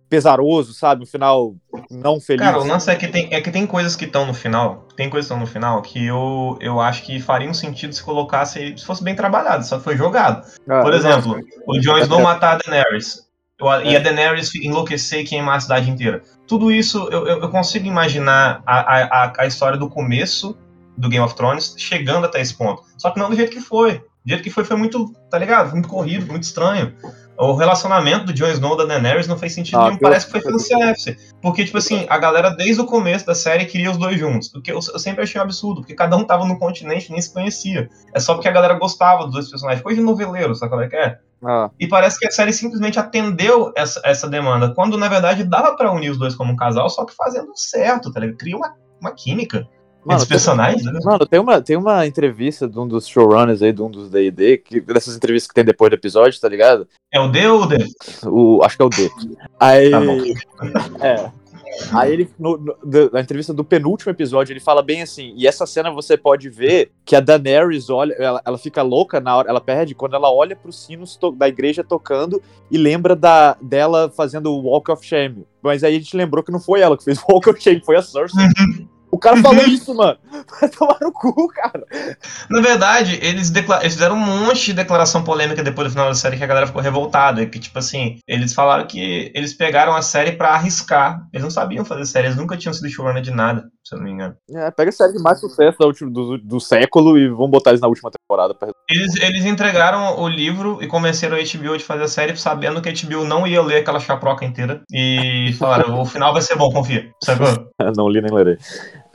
pesaroso, sabe? Um final não feliz. Cara, o lance é que tem, é que tem coisas que estão no final, tem coisas que estão no final que eu, eu acho que fariam sentido se colocasse, se fosse bem trabalhado, só foi jogado. Ah, Por exemplo, o Jon Snow É. matar a Daenerys. o- E É. a Daenerys enlouquecer e queimar a cidade inteira. Tudo isso eu, eu, consigo imaginar a, a, a- história do começo do Game of Thrones chegando até esse ponto. Só que não do jeito que foi. Do jeito que foi, foi muito, tá ligado? Foi muito corrido, muito estranho. O relacionamento do Jon Snow e da Daenerys não fez sentido Ah, nenhum. Parece que foi fanservice. Porque, tipo assim, a galera desde o começo da série queria os dois juntos. O que eu, eu sempre achei um absurdo, porque cada um tava num continente e nem se conhecia. É só porque a galera gostava dos dois personagens. Coisa de noveleiro, sabe qual é que é? Ah, E parece que a série simplesmente atendeu essa, essa demanda, quando na verdade dava pra unir os dois como um casal, só que fazendo certo, tá ligado? Cria uma, uma química Mano, os personagens, né? Mano, tem uma, tem uma entrevista de um dos showrunners aí, de um dos D&D, que, dessas entrevistas que tem depois do episódio, tá ligado? É o D ou o D? O, acho que é o D. Aí, Tá bom. é. Aí ele, no, no- na entrevista do penúltimo episódio, ele fala bem assim, e essa cena você pode ver que a Daenerys olha, ela, ela fica louca na hora, ela perde quando ela olha pros sinos da igreja tocando e lembra da, dela fazendo o Walk of Shame. Mas aí a gente lembrou que não foi ela que fez o Walk of Shame, foi a Cersei. O cara falou isso, mano. Vai tomar no cu, cara. Na verdade, eles, eles fizeram um monte de declaração polêmica depois do final da série que a galera ficou revoltada. Que, tipo assim, eles falaram que eles pegaram a série pra arriscar. Eles não sabiam fazer série, eles nunca tinham sido showrunner de nada, se eu não me engano. É, pega a série de mais sucesso última- do, do século e vamos botar eles na última temporada. Pra... Eles, eles entregaram o livro e convenceram a HBO de fazer a série sabendo que a HBO não ia ler aquela chaproca inteira. E falaram, o final vai ser bom, confia. Sacou? Não li nem lerei.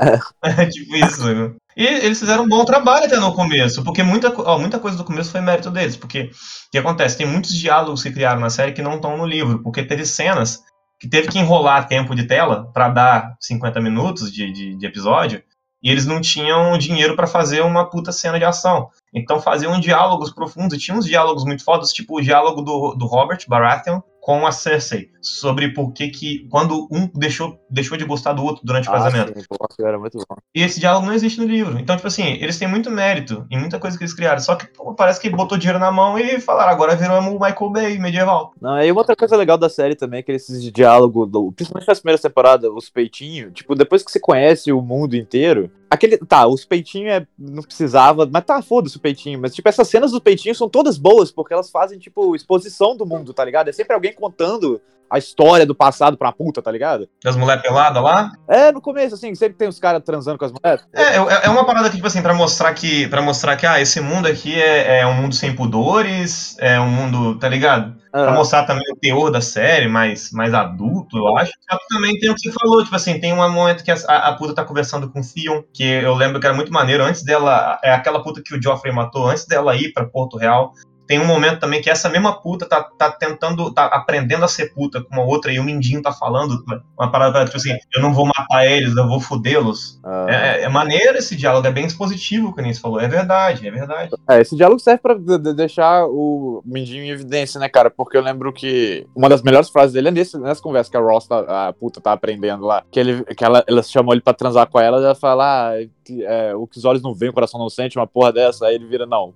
É tipo isso, sacou? E eles fizeram um bom trabalho até no começo, porque muita, ó, muita coisa do começo foi mérito deles. Porque o que acontece? Tem muitos diálogos que criaram na série que não estão no livro, porque teve cenas que teve que enrolar tempo de tela pra dar 50 minutos de, de, de episódio, e eles não tinham dinheiro pra fazer uma puta cena de ação. Então faziam diálogos profundos, e tinha uns diálogos muito fodas, tipo o diálogo do, do Robert Baratheon com a Cersei, sobre por que que, quando um deixou, deixou de gostar do outro durante o casamento. Ah, sim, pô, era muito bom. E esse diálogo não existe no livro. Então, tipo assim, eles têm muito mérito em muita coisa que eles criaram. Só que pô, parece que botou dinheiro na mão e falaram, agora viramos o Michael Bay medieval. Não, aí uma outra coisa legal da série também é que esses diálogos, principalmente nas primeiras temporadas, os peitinhos, tipo, depois que você conhece o mundo inteiro, aquele. Tá, os peitinhos é, não precisava, mas tá, foda-se o peitinho. Mas, tipo, essas cenas dos peitinhos são todas boas, porque elas fazem, tipo, exposição do mundo, tá ligado? É sempre alguém contando a história do passado pra puta, tá ligado? Das mulheres peladas lá. É, no começo, assim, sempre tem os caras transando com as mulheres. É, é, é uma parada que, tipo assim, pra mostrar que, pra mostrar que, ah, esse mundo aqui é, é um mundo sem pudores, é um mundo, tá ligado? Pra Ah, mostrar também o teor da série, mais, mais adulto, eu acho. Só que também tem o que você falou, tipo assim, tem um momento que a, a puta tá conversando com o Theon, que eu lembro que era muito maneiro, antes dela, é aquela puta que o Joffrey matou, antes dela ir pra Porto Real, tem um momento também que essa mesma puta tá, tá tentando, tá aprendendo a ser puta com uma outra, e o Mindinho tá falando, uma parada, tipo assim, eu não vou matar eles, eu vou fudê-los. ah. É, é maneiro esse diálogo, é bem expositivo, que nem você falou, é verdade, é verdade. É, esse diálogo serve pra de- de- deixar o Mindinho em evidência, né, cara? Porque eu lembro que uma das melhores frases dele é nesse, nessa conversa que a Ross, tá- a puta, tá aprendendo lá. Que, ele, que ela, ela chamou ele pra transar com ela e ela fala: ah, que, é, o que os olhos não veem, o coração não sente, uma porra dessa. Aí ele vira: não,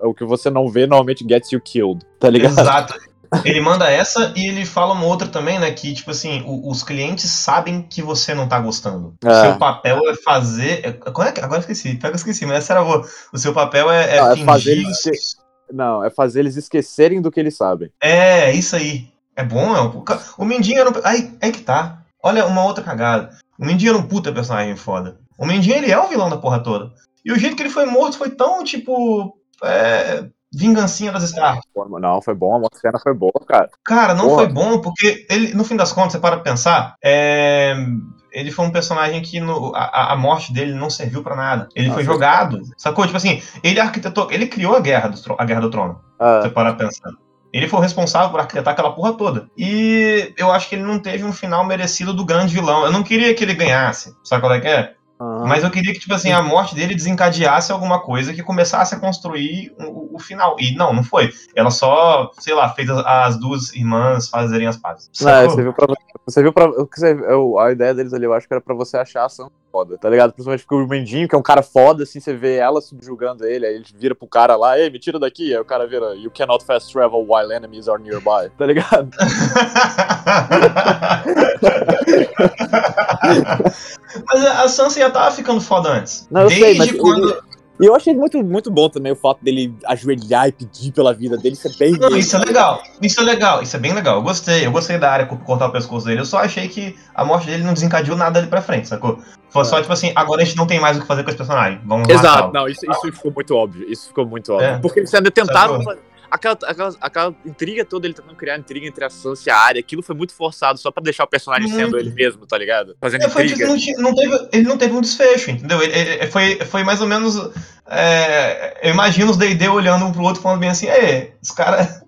o que você não vê normalmente gets you killed, tá ligado? Exato. Ele manda essa e ele fala uma outra também, né? Que, tipo assim, o- os clientes sabem que você não tá gostando. O É. seu papel é fazer. é- qual é agora eu esqueci, pega eu esqueci, mas essa era boa. O seu papel é, é Não, é fazer eles Não, é fazer eles esquecerem do que eles sabem. É, isso aí. É bom, é um... o O Mindinho era um. Aí, aí que tá. Olha uma outra cagada. O Mindinho era um puta personagem foda. O Mindinho, ele é o vilão da porra toda. E o jeito que ele foi morto foi tão, tipo. É, Vingancinha das Stark. Pô, Não, foi bom, a cena foi boa, cara. Cara, não Porra. foi bom porque ele, no fim das contas, você para pensar, é, ele foi um personagem que no- a, a morte dele não serviu pra nada. Ele Ah, foi jogado, sacou? Tipo assim, ele arquitetou, ele criou a guerra do, a guerra do trono. Ah, Você para pensar. Ele foi o responsável por arquitetar aquela porra toda. E eu acho que ele não teve um final merecido do grande vilão. Eu não queria que ele ganhasse. Sabe qual é que é? Mas eu queria que, tipo assim, a morte dele desencadeasse alguma coisa que começasse a construir o, o final. E não, não foi. Ela só, sei lá, fez as, as duas irmãs fazerem as pazes. Não, Sacou? você viu pra você viu pra. você- a ideia deles ali, eu acho que era pra você achar a ação foda, tá ligado? Principalmente porque o Mendinho, que é um cara foda, assim, você vê ela subjugando ele, aí ele vira pro cara lá, ei, me tira daqui, aí o cara vira, you cannot fast travel while enemies are nearby, tá ligado? mas a Sansa já tava ficando foda antes. Não, eu Desde sei, quando. E eu achei muito, muito bom também o fato dele ajoelhar e pedir pela vida dele, isso é bem. Não, isso é legal. Isso é legal. Isso é bem legal. Eu gostei. Eu gostei da área co- cortar o pescoço dele. Eu só achei que a morte dele não desencadeou nada ali pra frente, sacou? Foi só tipo assim, agora a gente não tem mais o que fazer com esse personagem. Vamos Exato, não, isso, isso ficou muito óbvio. Isso ficou muito óbvio. É. Porque eles ainda tentaram. Sacou? Aquela, aquela, aquela intriga toda, ele tentando criar intriga entre a Sansa e a área, aquilo foi muito forçado só pra deixar o personagem Muito. sendo ele mesmo, tá ligado? Fazendo É, foi, intriga. não não teve- ele não teve um desfecho, entendeu? Ele, ele- foi, foi mais ou menos. é, eu imagino os DD olhando um pro outro falando bem assim, é, os caras.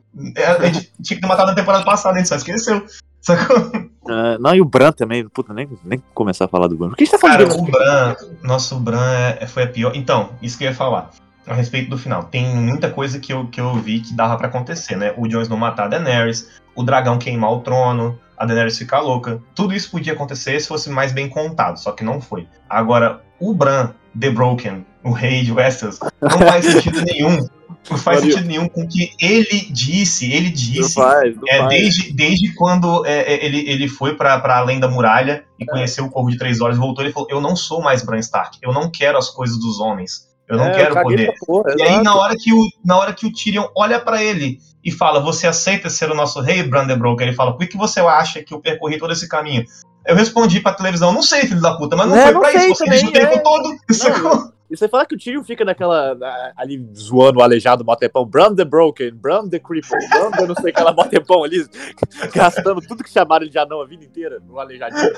A gente tinha que ter matado na temporada passada, a gente só esqueceu. Sacou? Ah, não, e o Bran também, puta, nem, nem começar a falar do Bran. Por que a gente tá Cara, falando o Bran, nosso Bran é- foi a pior. Então, isso que eu ia falar. A respeito do final. Tem muita coisa que eu, que eu vi que dava pra acontecer, né? O Jon Snow matar a Daenerys, o dragão queimar o trono, a Daenerys ficar louca. Tudo isso podia acontecer se fosse mais bem contado, só que não foi. Agora, o Bran, The Broken, o rei de Westeros, não faz sentido nenhum. Não faz sentido nenhum com o que ele disse. Ele disse faz, não é, desde, desde quando é, é, ele, ele foi pra, pra além da muralha e conheceu o Corvo de Três Olhos, voltou e falou: Eu não sou mais Bran Stark, eu não quero as coisas dos homens, eu não É, quero poder. Porra, E aí, exato. na hora, que o, na hora que o Tyrion olha pra ele e fala: Você aceita ser o nosso rei, Bran the Broken? Ele fala: Por que, você acha que eu percorri todo esse caminho? Eu respondi pra televisão: Não sei, filho da puta, mas não É, foi não pra sei isso, você também, tempo é. todo. sacou? E você fala que o Tyrion fica naquela. na- ali zoando o aleijado motepão. Bran the Broken, Bran the Cripple, Bran the não sei aquela motepão ali, gastando tudo que chamaram de anão a vida inteira no aleijadinho.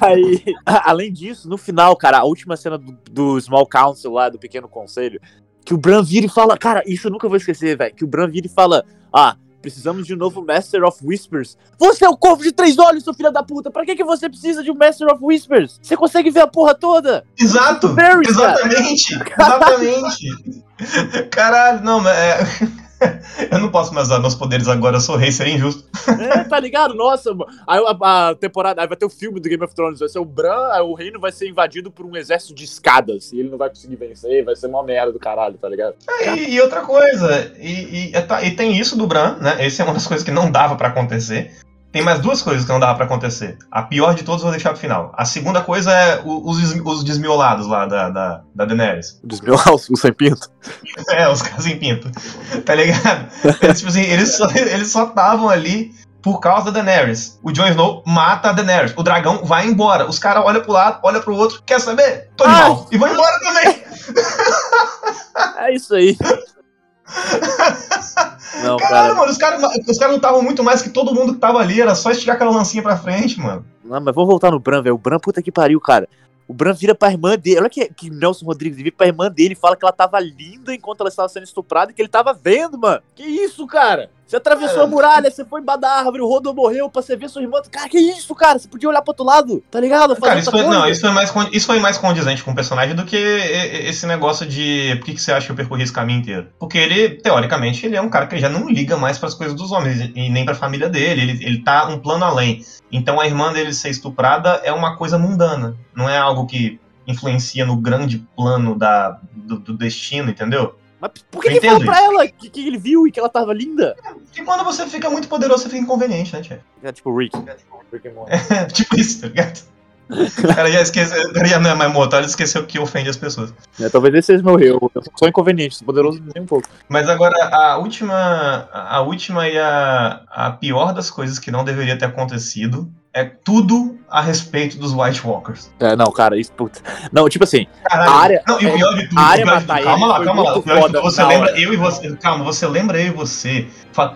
Aí, a- além disso, no final, cara, a última cena do, do Small Council lá, do Pequeno Conselho, que o Bran vira e fala. Cara, isso eu nunca vou esquecer, velho. Que o Bran vira e fala: Ah. Precisamos de um novo Master of Whispers. Você é o corvo de três olhos, seu filho da puta. Pra que, que você precisa de um Master of Whispers? Você consegue ver a porra toda? Exato! Cara. Exatamente! Exatamente! Caralho, não, mas é. Eu não posso mais usar meus poderes agora, eu sou rei, seria injusto. É, tá ligado? Nossa, mano. aí a, a temporada, aí vai ter o filme do Game of Thrones, vai ser o Bran, aí o reino vai ser invadido por um exército de escadas, e ele não vai conseguir vencer, vai ser uma merda do caralho, tá ligado? E, e outra coisa, e, e- é, tá- e tem isso do Bran, né? Essa é uma das coisas que não dava pra acontecer. Tem mais duas coisas que não dava pra acontecer. A pior de todas eu vou deixar pro final. A segunda coisa é os, os desmiolados lá da, da, da Daenerys. Desmiolar o sem pinto. É, os caras em pinto. Tá ligado? Eles, tipo assim, eles só eles só estavam ali por causa da Daenerys. O Jon Snow mata a Daenerys. O dragão vai embora. Os caras olham pro lado, olham pro outro. Quer saber? Tô de mal. E vão embora também. É isso aí. Não, Caralho, cara. mano. Os caras os caras lutavam muito mais que todo mundo que tava ali. Era só estirar aquela lancinha pra frente, mano. Não, mas vamos voltar no Bran, velho. O Bran, puta que pariu, cara. O Bran vira pra irmã dele. Olha que, que Nelson Rodrigues vira pra irmã dele e fala que ela tava linda enquanto ela estava sendo estuprada e que ele tava vendo, mano. Que isso, cara? Você atravessou É. a muralha, você foi embaixo da árvore, o Rodô morreu pra você ver sua irmã. Cara, que isso, cara? Você podia olhar pro outro lado, tá ligado? Fazer Cara, isso foi, não, isso foi, mais, isso foi mais condizente com o personagem do que esse negócio de por que, que você acha que eu percorri esse caminho inteiro? Porque ele, teoricamente, ele é um cara que já não liga mais pras coisas dos homens e nem pra família dele. Ele, ele tá um plano além. Então a irmã dele ser estuprada é uma coisa mundana. Não é algo que influencia no grande plano da, do, do destino, entendeu? Mas por que Eu ele falou pra ela que, que ele viu e que ela tava linda? E quando você fica muito poderoso, você fica inconveniente, né, Tia? É tipo Rick. Rick and Morty. tipo isso, tá ligado? O cara já esqueceu, o cara já não é mais mortal, ele esqueceu que ofende as pessoas. É, talvez esse seja meu erro. Eu sou inconveniente, sou poderoso nem um pouco. Mas agora, a última, a última e a, a pior das coisas que não deveria ter acontecido é tudo a respeito dos White Walkers. É, não, cara, isso, puta. Não, tipo assim, Caralho. A área- não, e o pior de tudo, a área de matar tudo, calma lá, calma lá. foda você lembra hora. eu e você, calma, você lembra eu e você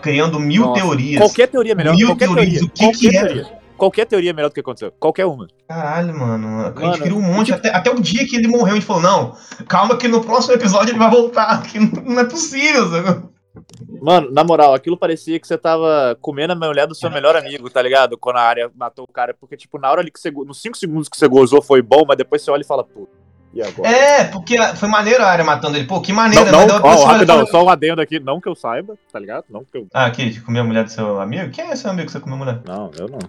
criando mil Nossa, teorias. qualquer teoria é melhor. Mil qualquer teorias, teoria. o que que era? teoria. Qualquer teoria é melhor do que aconteceu. Qualquer uma. Caralho, mano. A gente criou um monte. tipo- Até, até o dia que ele morreu, a gente falou: não, calma, que no próximo episódio ele vai voltar. Que não, não é possível, sabe? Mano, na moral, aquilo parecia que você tava comendo a mulher do seu melhor amigo, tá ligado? Quando a área matou o cara. Porque, tipo, na hora ali que você. Nos 5 segundos que você gozou foi bom, mas depois você olha e fala, pô. E agora? É, porque foi maneiro a área matando ele. Pô, que maneiro. Não, não, ó, olha rapidão, só um adendo aqui. Não que eu saiba, tá ligado? Não que eu. Ah, aqui, de comer a mulher do seu amigo? Quem é seu amigo que você comeu a mulher? Não, eu não.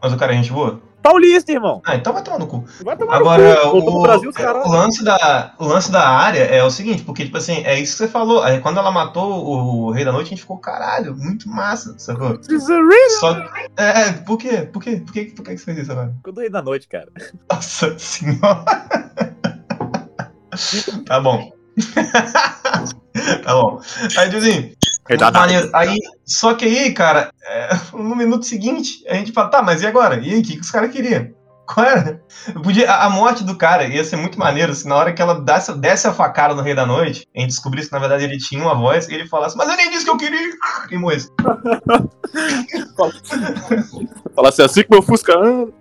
Mas o cara é gente boa? Paulista, irmão. Ah, então vai tomar no cu. Vai tomar Agora, no cu. O, Brasil, o lance da, o lance da área é o seguinte, porque, tipo assim, é isso que você falou. Aí, quando ela matou o Rei da Noite, a gente ficou, caralho, muito massa, sacou? Só. É, é, por quê? Por quê? Por que, por que que você fez isso agora? Quando rei da noite, cara. Nossa senhora. tá bom. tá bom. Aí, tipo assim, Maneiro. Aí, só que aí, cara, é, no minuto seguinte, a gente fala, tá, mas e agora? E aí, o que, que os caras queriam? Qual era? Eu Podia, a, a morte do cara ia ser muito maneiro se na hora que ela desse, desse a facada no Rei da Noite, a gente descobrisse que na verdade ele tinha uma voz e ele falasse, mas eu nem disse que eu queria e morresse. Fala assim, assim que meu Fusca anda.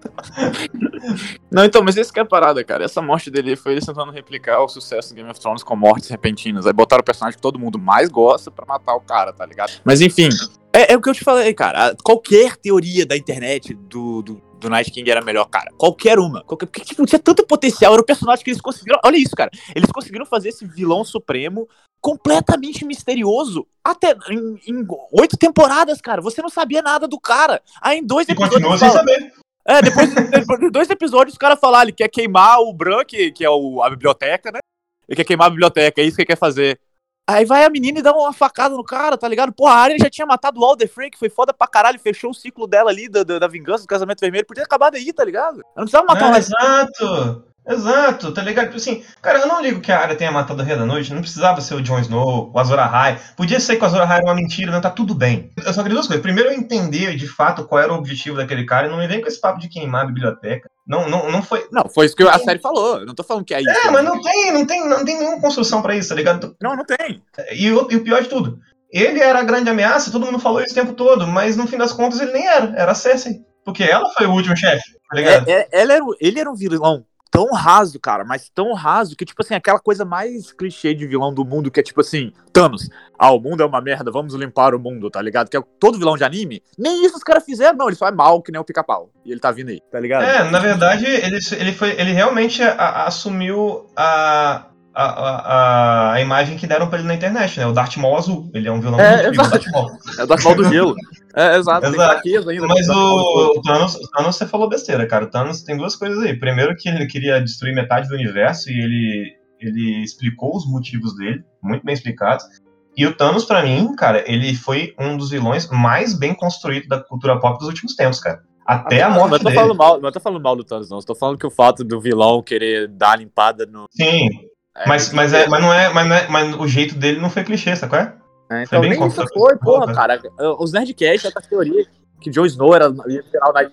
Não, então, mas esse que é a parada, cara. Essa morte dele foi eles tentando replicar o sucesso do Game of Thrones com mortes repentinas. Aí botaram o personagem que todo mundo mais gosta pra matar o cara, tá ligado? Mas enfim, é, é o que eu te falei, cara. Qualquer teoria da internet do, do, do Night King era melhor, cara. Qualquer uma. Qualquer, porque, tipo, tinha tanto potencial. Era o personagem que eles conseguiram. Olha isso, cara. Eles conseguiram fazer esse vilão supremo completamente misterioso. Até em, em oito temporadas, cara. Você não sabia nada do cara. Aí em dois E episódios. continua sem fala- saber. é, depois, de dois episódios, o cara falar, ele quer queimar o Bran, que, que é o, a biblioteca, né? Ele quer queimar a biblioteca, é isso que ele quer fazer. Aí vai a menina e dá uma facada no cara, tá ligado? Pô, a Arya já tinha matado o Alder Frey, que foi foda pra caralho, fechou o ciclo dela ali, da, da, da vingança do casamento vermelho. Podia ter acabado aí, tá ligado? Eu não precisava matar É, o exato. Exato, tá ligado? Tipo Assim, cara, eu não ligo que a área tenha matado o Rei da Noite, não precisava ser o Jon Snow, o Azor Ahai. Podia ser que o Azor Ahai era uma mentira, não tá tudo bem. Eu só queria duas coisas. Primeiro, eu entender de fato qual era o objetivo daquele cara e não me vem com esse papo de queimar a biblioteca. Não, não, não foi. Não, foi isso que a série falou. Eu não tô falando que é isso. É, mas não tem, não tem, não tem nenhuma construção pra isso, tá ligado? Não, não tem. E o, e o pior de tudo, ele era a grande ameaça, todo mundo falou isso o tempo todo, mas no fim das contas ele nem era, era a Cersei. Porque ela foi o último chefe, tá ligado? É, é- ela era, o- ele era um vilão tão raso, cara, mas tão raso que, tipo assim, aquela coisa mais clichê de vilão do mundo, que é tipo assim, Thanos, ah, o mundo é uma merda, vamos limpar o mundo, tá ligado? Que é todo vilão de anime. Nem isso os caras fizeram, não, ele só é mal que nem o pica-pau. E ele tá vindo aí, tá ligado? É, na verdade, ele, ele, foi, ele realmente a- a- assumiu a, a, a, a imagem que deram pra ele na internet, né? O Darth Maul azul. Ele é um vilão É, muito incrível, o exato. Darth Maul. É o Darth Maul do gelo. É, exato, Exato. ainda. Mas o, o Thanos, o Thanos, você falou besteira, cara. O Thanos tem duas coisas aí. Primeiro que ele queria destruir metade do universo e ele, ele explicou os motivos dele, muito bem explicados. E o Thanos, pra mim, cara, ele foi um dos vilões mais bem construídos da cultura pop dos últimos tempos, cara. Até a Não, morte não, eu tô dele. falando mal, não tô falando mal do Thanos, não. Eu tô falando que o fato do vilão querer dar a limpada no. Sim, é, mas, mas, é, mas, não é, mas, não é, mas o jeito dele não foi clichê, sacou? É? É, então nem isso foi, porra, cara. Os Nerdcast, essa teoria que Jon Snow era ia virar o Night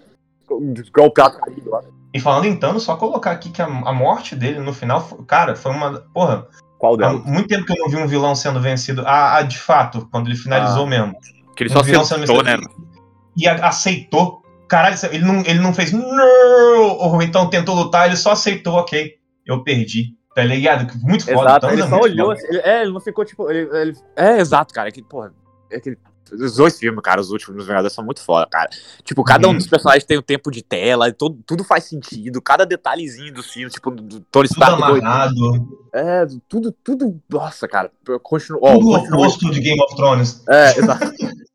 igual o Pirata do Caribe lá. E falando em Thanos, só colocar aqui que a, a morte dele no final, cara, foi uma. Porra, Qual há dela? muito tempo que eu não vi um vilão sendo vencido. A, a de fato, quando ele finalizou Ah. mesmo. Que ele Um só vilão se sendo assustou, né? vencido. E a- aceitou. Caralho, ele não, ele não fez não! Ou então tentou lutar, ele só aceitou, ok. Eu perdi. Tá ligado? Muito foda. Exato, Thanos ele é só muito olhou foda. assim, ele- é, ele não ficou tipo. Ele, ele- é, exato, cara. É que, porra, é que os dois filmes, cara, os últimos dos Vingadores são muito foda, cara. Tipo, cada um Uhum. dos personagens tem o tempo de tela, e todo, tudo faz sentido, cada detalhezinho dos filmes, tipo, do, do Tony Tudo Stark. doido. amarrado. É, tudo, tudo. Nossa, cara. eu Continuo, ó, Tudo o o continu- oposto de Game of Thrones. É, exato.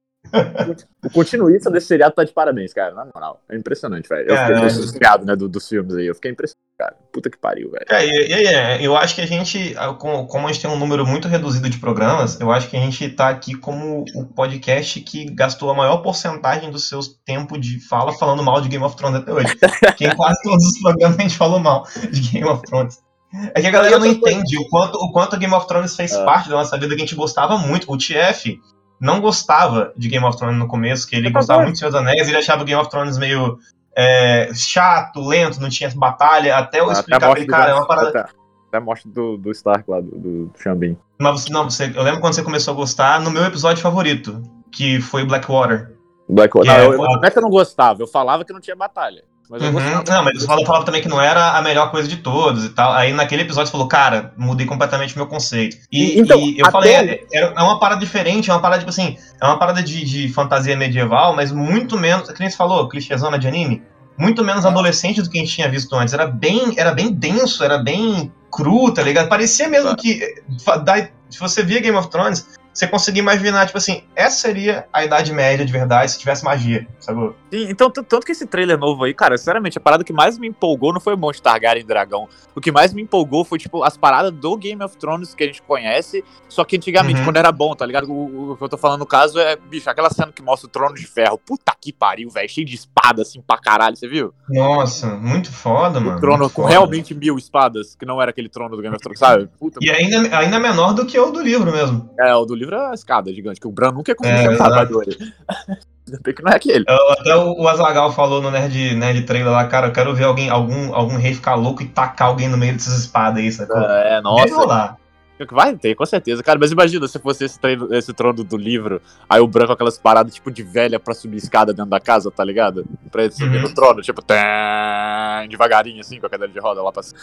o continuista desse seriado tá de parabéns, cara, na moral. É impressionante, velho. Eu fiquei seriado, né, do- dos filmes aí. Eu fiquei impressionado, cara. Puta que pariu, velho. É, é, eu acho que a gente, ah, com- como a gente tem um número muito reduzido de programas, eu acho que a gente tá aqui como o podcast que gastou a maior porcentagem do seu tempo de fala falando mal de Game of Thrones até hoje. Porque em quase todos os programas a gente falou mal de Game of Thrones. É que a galera não entende o quanto, o quanto Game of Thrones fez É. parte da nossa vida, que a gente gostava muito. O TF, não gostava de Game of Thrones no começo, que ele Eu gostava muito de Senhor dos Anéis, ele achava o Game of Thrones meio é, chato, lento, não tinha batalha, até eu Até a explicar pra morte ele, do cara, é uma parada. até- até a morte do, do Stark lá, do, do, Xambin. Mas você, não, você, eu lembro quando você começou a gostar no meu episódio favorito, que foi Blackwater. Blackwater. É, não, eu, a- não é que eu não gostava, eu falava que não tinha batalha. Mas eu Uhum. Não, mas você falou, falava também que não era a melhor coisa de todos e tal. Aí naquele episódio você falou, cara, mudei completamente o meu conceito. E, Então, e eu até- falei, é, é, é uma parada diferente, é uma parada, tipo assim, é uma parada de, de fantasia medieval, mas muito menos, que nem você falou, clichêzona de anime, muito menos adolescente do que a gente tinha visto antes. Era bem, era bem denso, era bem cru, tá ligado? Parecia mesmo que. da- Se você via Game of Thrones, você conseguia imaginar, tipo assim, essa seria a Idade Média de verdade se tivesse magia, sabe? Sim, então, tanto que esse trailer novo aí, cara, sinceramente, a parada que mais me empolgou não foi o Monte Targaryen Dragão. O que mais me empolgou foi, tipo, as paradas do Game of Thrones que a gente conhece, só que antigamente, Uhum. quando era bom, tá ligado? O, o que eu tô falando no caso é, bicho, aquela cena que mostra o trono de ferro. Puta que pariu, velho, cheio de espada, assim, pra caralho, você viu? Nossa, muito foda, mano. o trono com foda. realmente mil espadas, que não era aquele trono do Game of Thrones, sabe? Puta, E ainda, ainda menor do que o do livro mesmo. é, o do livro é a escada gigante, que o Bran nunca É, conseguiu exato. chamar do ele. Ainda bem que não é aquele. Eu- Até o Azagal falou no Nerd, Nerd Trailer lá, cara, eu quero ver alguém, algum, algum rei ficar louco e tacar alguém no meio dessas espadas aí, sacou? É, nossa. rolar. Vai ter, com certeza. Cara, mas imagina se fosse esse, treino- esse trono do livro, aí o branco com aquelas paradas tipo de velha pra subir escada dentro da casa, tá ligado? Pra ele subir Uhum. no trono, tipo, tém, devagarinho assim, com a cadeira de roda lá pra cima.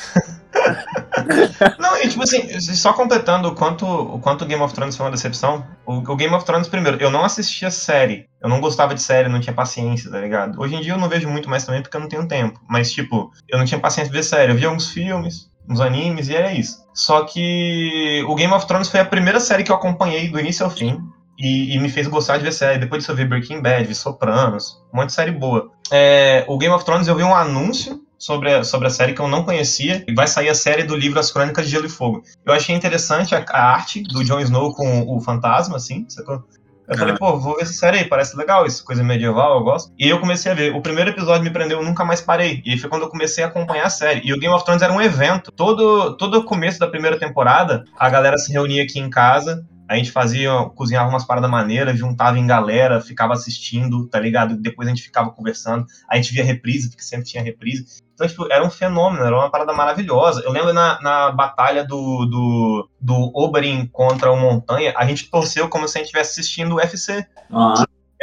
Não, e tipo assim, só completando o quanto o quanto Game of Thrones foi uma decepção, o, o Game of Thrones, primeiro, eu não assistia série. Eu não gostava de série, não tinha paciência, tá ligado? Hoje em dia eu não vejo muito mais também porque eu não tenho tempo. Mas, tipo, eu não tinha paciência de ver série. Eu via uns filmes, uns animes e era isso. Só que o Game of Thrones foi a primeira série que eu acompanhei do início ao fim. E, e me fez gostar de ver série. Depois disso eu vi Breaking Bad, vi Sopranos, um monte de série boa. É, o Game of Thrones eu vi um anúncio sobre a, sobre a série que eu não conhecia. E vai sair a série do livro As Crônicas de Gelo e Fogo. Eu achei interessante a, a arte do Jon Snow com o fantasma, assim, sacou? Eu falei, pô, vou ver essa série aí, parece legal, isso, coisa medieval, eu gosto. E eu comecei a ver. O primeiro episódio me prendeu, eu nunca mais parei. E aí foi quando eu comecei a acompanhar a série. E o Game of Thrones era um evento. Todo, todo começo da primeira temporada, a galera se reunia aqui em casa. A gente fazia, cozinhava umas paradas maneiras, juntava em galera, ficava assistindo, tá ligado? Depois a gente ficava conversando. A gente via reprise, porque sempre tinha reprise. Então, tipo, era um fenômeno, era uma parada maravilhosa. Eu lembro na, na batalha do, do, do Oberyn contra o Montanha, a gente torceu como se a gente estivesse assistindo o UFC.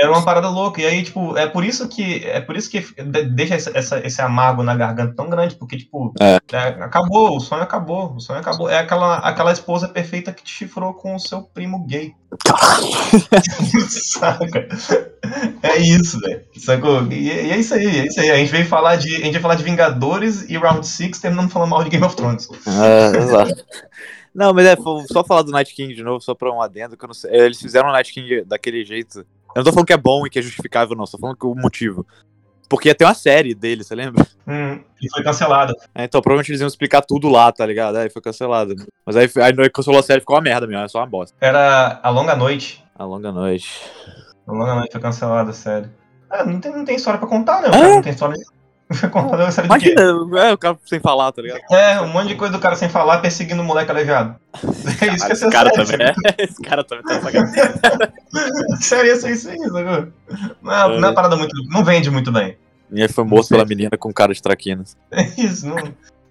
Era uma parada louca. E aí, tipo, é por isso que. É por isso que de- deixa esse, essa- esse amargo na garganta tão grande, porque, tipo, É. é, acabou, o sonho acabou. O sonho acabou. É aquela, aquela esposa perfeita que te chifrou com o seu primo gay. Saca? É isso, velho. Sacou? E, e é isso aí, é isso aí. A gente veio falar de. A gente vai falar de Vingadores e Round 6, terminando falando mal de Game of Thrones. É, exato. Não, mas é, só falar do Night King de novo, só pra um adendo, que eu não sei. Eles fizeram o Night King daquele jeito. Eu não tô falando que é bom e que é justificável, não, tô falando que o motivo. Porque ia ter uma série dele, você lembra? Hum, e foi cancelado. É, então provavelmente eles iam explicar tudo lá, tá ligado? Aí foi cancelado. Mas aí, aí cancelou a série ficou uma merda mesmo, é só uma bosta. Era A Longa Noite. A longa noite. A Longa Noite foi cancelada, sério. Ah, não tem, não tem história pra contar, não. É? cara, Não tem história. de quê? Imagina, é, o cara sem falar, tá ligado? É, um monte de coisa do cara sem falar, perseguindo o moleque aleijado. É isso que é esse cara sério. também, é. Esse cara também tá sacanagem. Sério, ia ser isso aí, sacou? Não, é- não é parada muito. Não vende muito bem. E ele foi morto pela menina com cara de traquinas. É isso, não.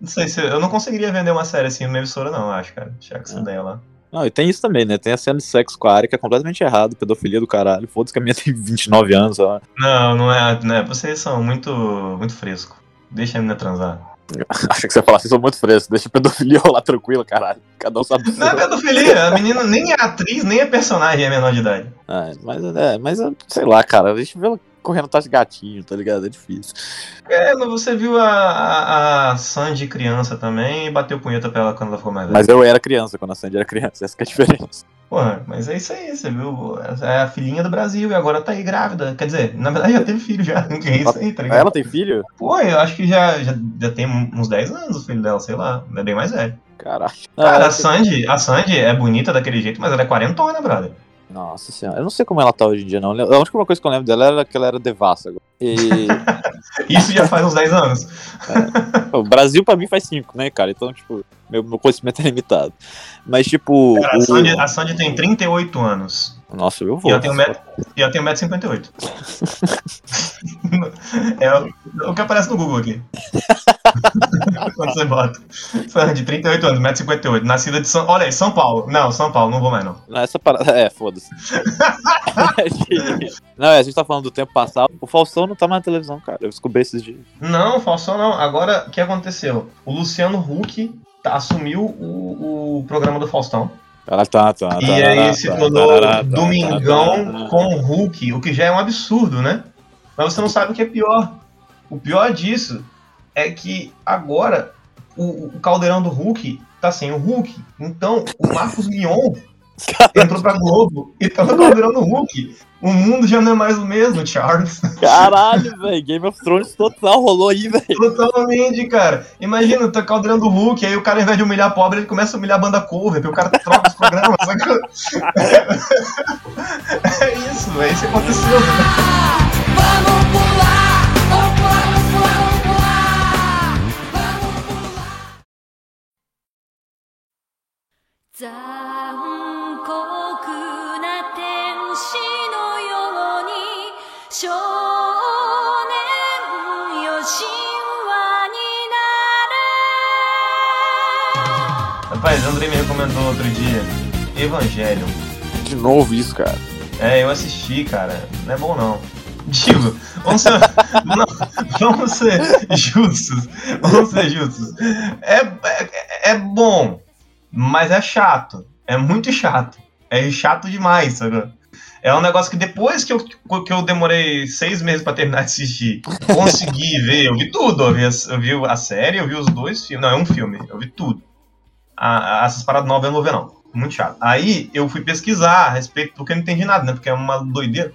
Não sei se. Eu não conseguiria vender uma série assim numa emissora, não, acho, cara. Deixar com essa É. lá. Não, e tem isso também, né? Tem a cena de sexo com a área que é completamente errado, pedofilia do caralho. Foda-se que a minha tem 29 anos, ó. Não, não é. Não é. Vocês são muito. muito fresco. Deixa a menina transar. Achei que você ia falar, vocês são muito frescos, deixa a pedofilia rolar tranquila, caralho. Cada um sabe Não é pedofilia. A menina nem é atriz, nem é personagem, é menor de idade. Ah, mas, é, mas sei lá, cara, deixa eu ver ela correndo atrás de gatinho, tá ligado? É difícil. É, mas você viu a, a, a Sandy criança também e bateu punheta pra ela quando ela ficou mais velha. Mas eu era criança quando a Sandy era criança, essa que é a diferença. Porra, mas é isso aí, você viu? É a filhinha do Brasil e agora tá aí grávida. Quer dizer, na verdade já teve filho já. Que é isso aí, tá ligado? Ela tem filho? Pô, eu acho que já, já, já tem uns 10 anos o filho dela, sei lá. É bem mais velho. Caralho. Cara, Ah, a Sandy, a Sandy é bonita daquele jeito, mas ela é quarentona, brother. Nossa senhora, eu não sei como ela tá hoje em dia, não. A única coisa que eu lembro dela era que ela era devassa. E Isso já faz uns 10 anos. o Brasil pra mim faz 5, né, cara? Então, tipo, meu, meu conhecimento é limitado. Mas, tipo. Cara, a o- Sandy, a Sandy tem 38 anos. Nossa, eu vou. eu tenho, met... e eu tenho 1,58m. é o, o que aparece no Google aqui. Quando você bota. Fã de 38 anos, 1,58m. Nascida de São. Olha aí, São Paulo. Não, São Paulo, não vou mais não. Não, essa parada. É, foda-se. não, é, a gente tá falando do tempo passado. O Faustão não tá mais na televisão, cara. Eu descobri esses dias. Não, Faustão não. Agora, o que aconteceu? O Luciano Huck tá- assumiu o, o programa do Faustão. Ela tá, tá, E aí se tornou Domingão com o Hulk, o que já é um absurdo, né? Mas você não sabe o que é pior. O pior disso é que agora o, o caldeirão do Hulk tá sem o Hulk. Então o Marcos Mion entrou pra Globo e tá no caldeirão do Hulk. O mundo já não é mais o mesmo, Charles. Caralho, velho. Game of Thrones total rolou aí, velho. Totalmente, cara. Imagina, tá caldeirão do Hulk, aí o cara, ao invés de humilhar pobre, ele começa a humilhar a banda cover, porque o cara troca os programas. é isso, é isso que aconteceu. Vamos pular, vamos pular, vamos pular, vamos pular. Rapaz, Andrei me recomendou outro dia Evangelho. De novo isso, cara. É, eu assisti, cara. Não é bom não. Digo, vamos ser, não, vamos ser justos. Vamos ser justos. É, é, é bom, mas é chato. É muito chato. É chato demais, sabe? É um negócio que depois que eu, que eu demorei seis meses pra terminar de assistir, consegui ver, eu vi tudo. Eu vi, a- eu vi a série, eu vi os dois filmes. Não, é um filme, eu vi tudo. A- a- essas paradas novas eu não vou ver, não. Muito chato. Aí eu fui pesquisar a respeito, porque eu não entendi nada, né? Porque é uma doideira.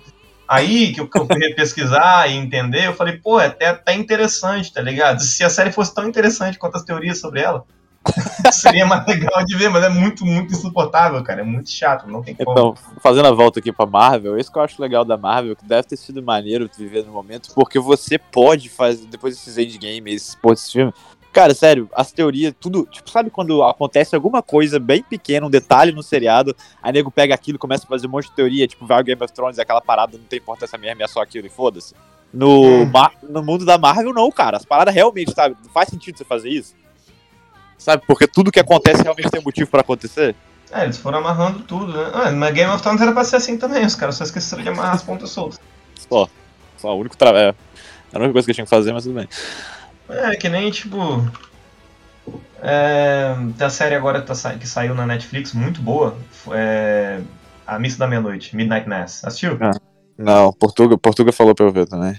Aí que eu, que eu fui pesquisar e entender, eu falei, pô, é até, até interessante, tá ligado? Se a série fosse tão interessante quanto as teorias sobre ela, seria mais legal de ver, mas é muito, muito insuportável, cara. É muito chato, não tem como. Então, fazendo a volta aqui pra Marvel, isso que eu acho legal da Marvel, que deve ter sido maneiro viver no momento, porque você pode fazer, depois desses endgame, esses, pô, esses filmes. Cara, sério, as teorias, tudo. Tipo, sabe quando acontece alguma coisa bem pequena, um detalhe no seriado, aí nego pega aquilo e começa a fazer um monte de teoria, tipo, vai o Game of Thrones, aquela parada, não tem importância mesmo, é só aquilo e foda-se. No, Hum. no mundo da Marvel, não, cara. As paradas realmente, sabe? Não faz sentido você fazer isso. Sabe? Porque tudo que acontece realmente tem motivo pra acontecer. É, eles foram amarrando tudo, né? Ah, mas Game of Thrones era pra ser assim também, os caras só esqueceram de amarrar as pontas soltas. Só. Só o único trabalho. Era a única coisa que eu tinha que fazer, mas tudo bem. É, que nem, tipo. É, tem a série agora que, tá, sa- que saiu na Netflix, muito boa. É, a Missa da Meia-Noite, Midnight Mass. Assistiu? Não, Portuga, Portuga falou pra eu ver também.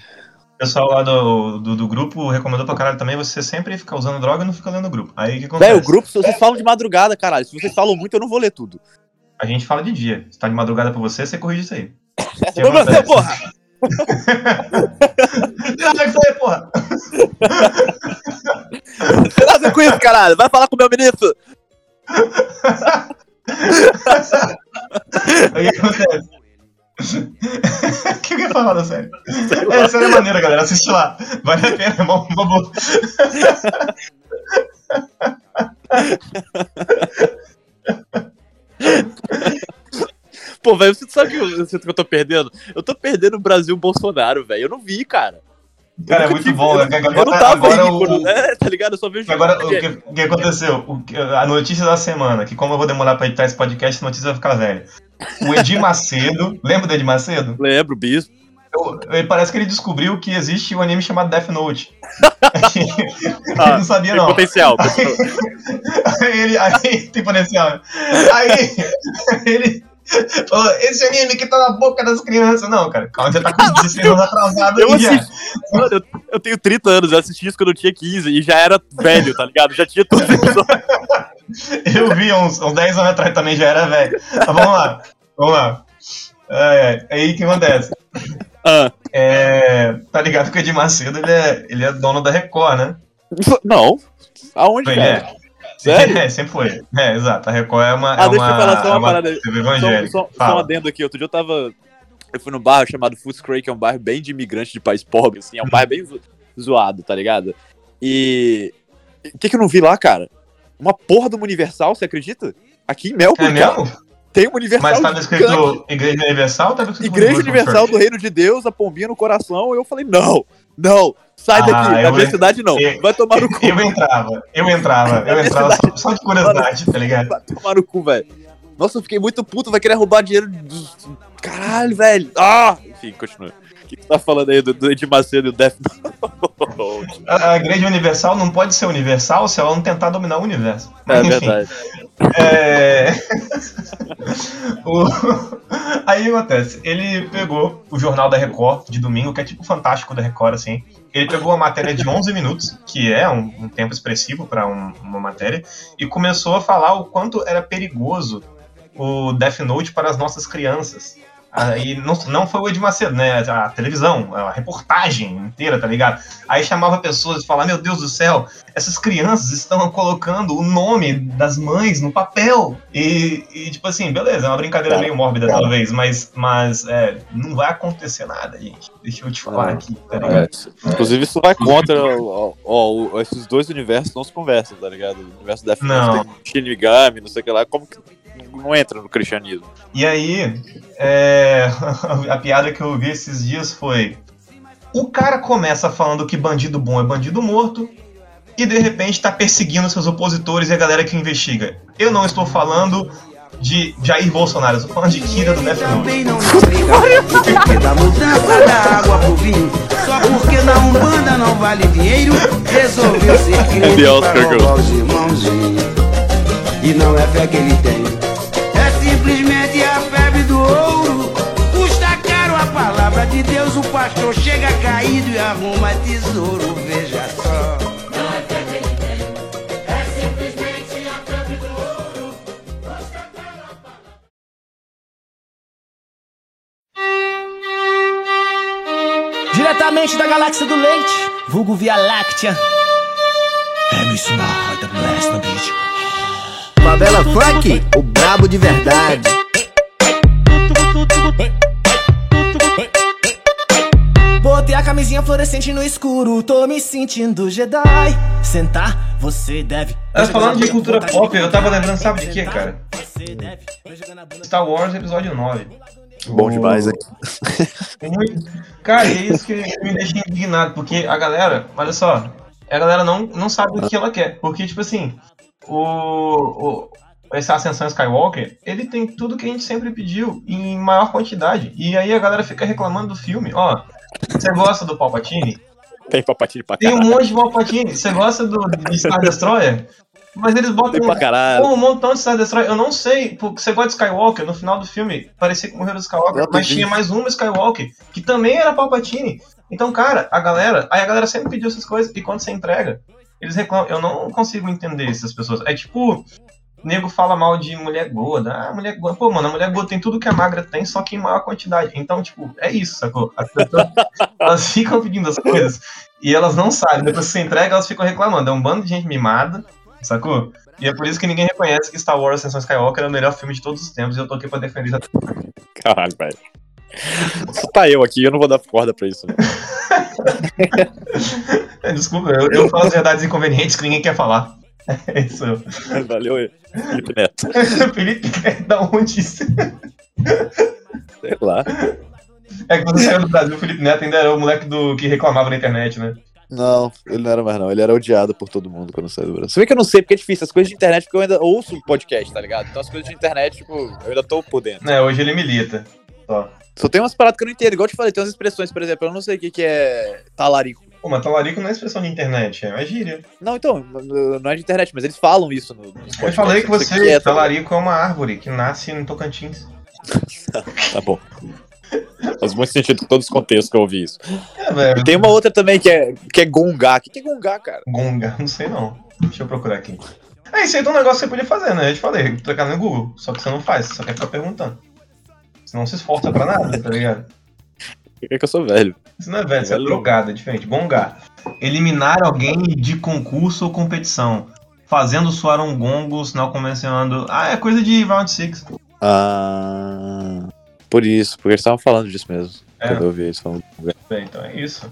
O pessoal lá do, do, do grupo recomendou pra caralho também você sempre ficar usando droga e não fica lendo o grupo. Aí o que acontece? Véi, o grupo, vocês falam de madrugada, caralho. Se vocês falam muito, eu não vou ler tudo. A gente fala de dia. Se tá de madrugada pra você, você corrige isso aí. Ô? Deus, porra! Como é que isso aí, porra? Tem nada com isso, caralho. Vai falar com o meu ministro. O que acontece? O que eu ia falar da série? É, a série é maneira, galera. Assiste lá. Vale a pena, é uma, uma boa. Pô, velho, você sabe que eu, eu sinto que eu tô perdendo? Eu tô perdendo o Brasil Bolsonaro, velho. Eu não vi, cara. Cara, é muito tive- bom. Eu, né? eu Agora, não tava aí o- quando, né? Tá ligado? Eu só vejo. Agora, o que, o que aconteceu? O a notícia da semana, que como eu vou demorar pra editar esse podcast, a notícia vai ficar velha. O Edir Macedo, lembra do Edir Macedo? Lembro, bispo. Eu- ele parece que ele descobriu que existe um anime chamado Death Note. ele Ah, não sabia, Tem não. potencial. Aí ele, aí, tem potencial. Aí, ele esse anime que tá na boca das crianças. Não, cara, calma, você tá com 16 anos atrasado Eu assisti. Mano, eu, eu tenho 30 anos, eu assisti isso quando eu tinha 15 e já era velho, tá ligado? Já tinha tudo. Eu vi uns, uns 10 anos atrás também, já era velho. Mas vamos lá, vamos lá. Ai. Aí o que acontece? Ah, É, tá ligado que o Edir Macedo ele é, ele é dono da Record, né? não. Aonde, Ele cara? é. Sério? É, sempre foi. É, exato. A Record é uma. Ah, é deixa eu uma, falar só uma é uma parada aí. TV Só, evangélica. só, só um Fala. adendo aqui. Outro dia eu tava. Eu fui num bairro chamado Footscray, que é um bairro bem de imigrante de país pobre, assim. É um bairro bem zo- zoado, tá ligado? E. O que, que eu não vi lá, cara? Uma porra do Universal, você acredita? Aqui em É Melbourne, cara. mesmo? Tem uma Universal Mas tava escrito Igreja Universal tava escrito Igreja Universal do Reino de Deus, a pombinha no coração. Eu falei, não, não, sai Ah, daqui. Na minha cidade não. eu- Vai tomar no cu. Eu entrava, eu entrava, eu entrava só de curiosidade, tá ligado? Vai tomar no cu, velho. Nossa, eu fiquei muito puto, vai querer roubar dinheiro dos. Caralho, velho. Ah! Enfim, continua. O que tá falando aí do, do Ed Macedo e o Death Note? A, a Igreja Universal não pode ser universal se ela não tentar dominar o universo. É Enfim, verdade. É... o... Aí o que acontece, ele pegou o Jornal da Record de domingo, que é tipo fantástico da Record, assim. Ele pegou uma matéria de 11 minutos, que é um, um tempo expressivo para uma matéria, e começou a falar o quanto era perigoso o Death Note para as nossas crianças. Aí não, não foi o Ed Macedo, né? A televisão, a reportagem inteira, tá ligado? Aí chamava pessoas e falava: Meu Deus do céu, essas crianças estão colocando o nome das mães no papel. E, e, tipo assim, beleza, é uma brincadeira Tá. meio mórbida, talvez, mas, mas é, não vai acontecer nada, gente. Deixa eu te falar Ah. aqui, tá ligado? É, inclusive, isso vai contra. Ó, ó, esses dois universos não se conversam, tá ligado? O universo da Não. Tem Shinigami, não sei o que lá. Como que não entra no cristianismo? E aí, é, a piada que eu vi esses dias foi: o cara começa falando que bandido bom é bandido morto, e de repente tá perseguindo seus opositores e a galera que investiga. Eu não estou falando de Jair Bolsonaro, eu estou falando de Kira do. Também não explica porque da mudança da água pro vinho. Só porque na Umbanda não vale dinheiro, resolveu ser crente roubar os irmãozinhos. E não é fé que ele tem, a palavra de Deus, o pastor chega caído e arruma tesouro, veja só. Diretamente da galáxia do leite, vulgo Via Láctea. Favela Funk, o brabo de verdade. Camisinha fluorescente no escuro, tô me sentindo Jedi. Sentar, você deve. Mas falando de cultura pop, eu tava lembrando, sabe de quê, cara? Star Wars Episódio 9. Bom demais, hein? Cara, é isso que me deixa indignado, porque a galera, olha só, a galera não, não sabe o que ela quer. Porque, tipo assim, o, o, essa Ascensão Skywalker, ele tem tudo que a gente sempre pediu em maior quantidade. E aí a galera fica reclamando do filme. Ó, você gosta do Palpatine? Tem papatinho pra Tem um caralho. monte de Palpatine. Você gosta do de Star Destroyer? Mas eles botam caralho. Pô, um montão de Star Destroyer. Eu não sei, porque você gosta de Skywalker, no final do filme parecia que morreram os Skywalker, Eu mas vi. tinha mais uma Skywalker, que também era Palpatine. Então, cara, a galera, aí a galera sempre pediu essas coisas, e quando você entrega, eles reclamam. Eu não consigo entender essas pessoas. É tipo, nego fala mal de mulher gorda. Ah, mulher gorda. Pô, mano, a mulher gorda tem tudo que a magra tem, só que em maior quantidade. Então, tipo, é isso, sacou? As pessoas, elas ficam pedindo as coisas e elas não sabem. Depois que você entrega, elas ficam reclamando. É um bando de gente mimada, sacou? E é por isso que ninguém reconhece que Star Wars Ascensão Skywalker é o melhor filme de todos os tempos e eu tô aqui pra defender isso. Caralho, velho. Só tá eu aqui, eu não vou dar corda pra isso. Né? Desculpa, eu, eu falo as verdades inconvenientes que ninguém quer falar. É isso. Valeu aí, Felipe Neto. Felipe, da onde isso? Sei lá. É que quando saiu do Brasil, o Felipe Neto ainda era o moleque do que reclamava na internet, né? Não, ele não era mais não. Ele era odiado por todo mundo quando saiu do Brasil. Se bem que eu não sei, porque é difícil. As coisas de internet, porque eu ainda ouço podcast, tá ligado? Então as coisas de internet, tipo, eu ainda tô por dentro. É, hoje ele milita. Só. Só tem umas paradas que eu não entendo. Igual eu te falei, tem umas expressões, por exemplo, eu não sei o que, que é talarico. Pô, mas talarico não é expressão de internet, é uma gíria. Não, então, não é de internet, mas eles falam isso no, podcasts. Eu falei que você, que é, tá talarico é uma árvore que nasce no Tocantins. Tá bom. Faz muito sentido com todos os contextos que eu ouvi isso. É, velho. E tem uma outra também que é, que é gongá. O que, é gongá, cara? Gonga, não sei não. Deixa eu procurar aqui. É, isso aí é um negócio que você podia fazer, né? Eu te falei, trocar no Google. Só que você não faz, você só quer ficar perguntando. Você não se esforça pra nada, tá ligado? É que eu sou velho. Isso não é velho, isso é drogado, é diferente. Gongar. Eliminar alguém de concurso ou competição. Fazendo soar um gongo, sinal convencionando. Ah, é coisa de round 6. Ah. Por isso, porque eles estavam falando disso mesmo. É. Quando eu ouvi eles falando. Bem, então é isso.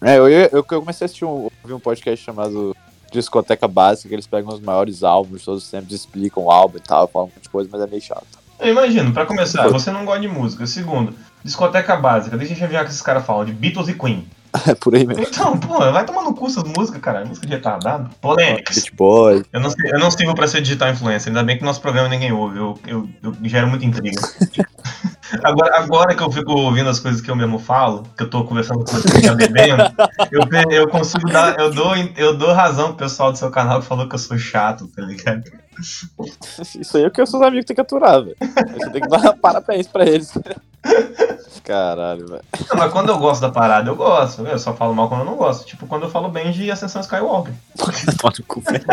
É, eu, eu, eu comecei a assistir um, ouvir um podcast chamado discoteca básica, que eles pegam os maiores álbuns, todos sempre explicam o álbum e tal, falam um monte de coisa, mas é meio chato. Eu imagino, pra começar, você não gosta de música. Segundo, discoteca básica. Deixa eu ver o que esses caras falam de Beatles e Queen. É por aí mesmo. Então, pô, vai tomar no cu essas músicas, cara. Música de retardado. Polêmicas. Beach Boy. Eu não, eu não sirvo pra ser digital influencer. Ainda bem que nosso programa ninguém ouve. Eu, eu, eu gero muita intriga. Agora, agora que eu fico ouvindo as coisas que eu mesmo falo, que eu tô conversando com você já bebendo, eu, eu consigo dar. Eu dou, eu dou razão pro pessoal do seu canal que falou que eu sou chato, tá ligado? Isso aí é o que os seus amigos têm que aturar, velho. Você tem que dar parabéns pra eles. Caralho, velho. Mas quando eu gosto da parada, eu gosto. Eu só falo mal quando eu não gosto. Tipo, quando eu falo bem de Ascensão Skywalker. Toma no cu, velho.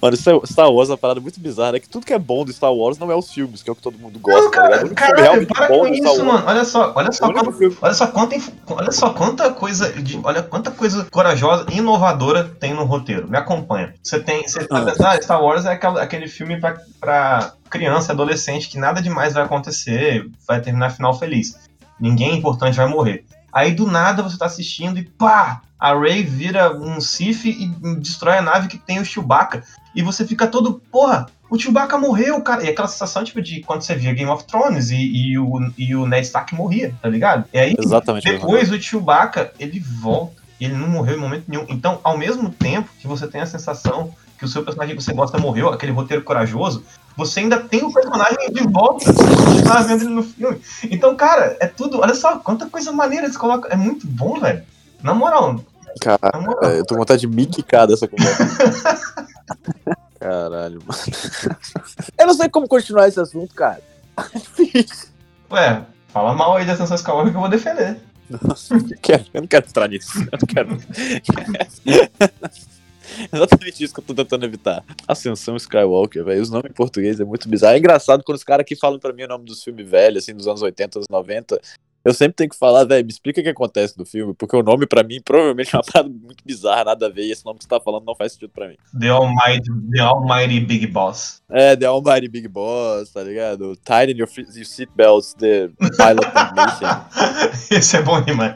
Mano, é- Star Wars é uma parada muito bizarra, é que tudo que é bom do Star Wars não é os filmes, que é o que todo mundo gosta, Não, tá ligado? Cara, caralho, realmente para bom com isso, mano. Olha só, olha só quanto, filme- olha só quanta, olha só quanta coisa, de, olha quanta coisa corajosa e inovadora tem no roteiro. Me acompanha. Você tem, você tá Ah. pensando, ah, Star Wars é aquela- aquele filme pra, pra criança, adolescente, que nada demais vai acontecer, vai terminar final feliz. Ninguém importante vai morrer. Aí do nada você tá assistindo e pá, a Rey vira um Sith e destrói a nave que tem o Chewbacca. E você fica todo, porra, o Chewbacca morreu, cara. E aquela sensação, tipo, de quando você via Game of Thrones e, e o, e o Ned Stark morria, tá ligado? E aí, Exatamente. depois o Chewbacca, ele volta. E ele não morreu em momento nenhum. Então, ao mesmo tempo que você tem a sensação que o seu personagem que você gosta morreu, aquele roteiro corajoso, você ainda tem o personagem de volta. Tava vendo ele no filme. Então, cara, é tudo. Olha só, quanta coisa maneira eles colocam. É muito bom, velho. Na moral, Cara, moral. eu tô com vontade de me quicar dessa conversa. Caralho, mano. Eu não sei como continuar esse assunto, cara. Ué, fala mal aí de Ascensão Skywalker que eu vou defender. Nossa, eu, quero- eu não quero entrar nisso. Eu não quero. Exatamente isso que eu tô tentando evitar. Ascensão Skywalker, velho. Os nomes em português é muito bizarro. É engraçado quando os caras aqui falam pra mim o nome dos filmes velhos, assim, dos anos 80, anos 90. Eu sempre tenho que falar, velho, me explica o que acontece no filme, porque o nome pra mim provavelmente é uma parada muito bizarra, nada a ver, e esse nome que você tá falando não faz sentido pra mim. The Almighty, The Almighty Big Boss. É, The Almighty Big Boss, tá ligado? Tighten your, your seatbelts, The Pilot Mission. Esse é bom demais.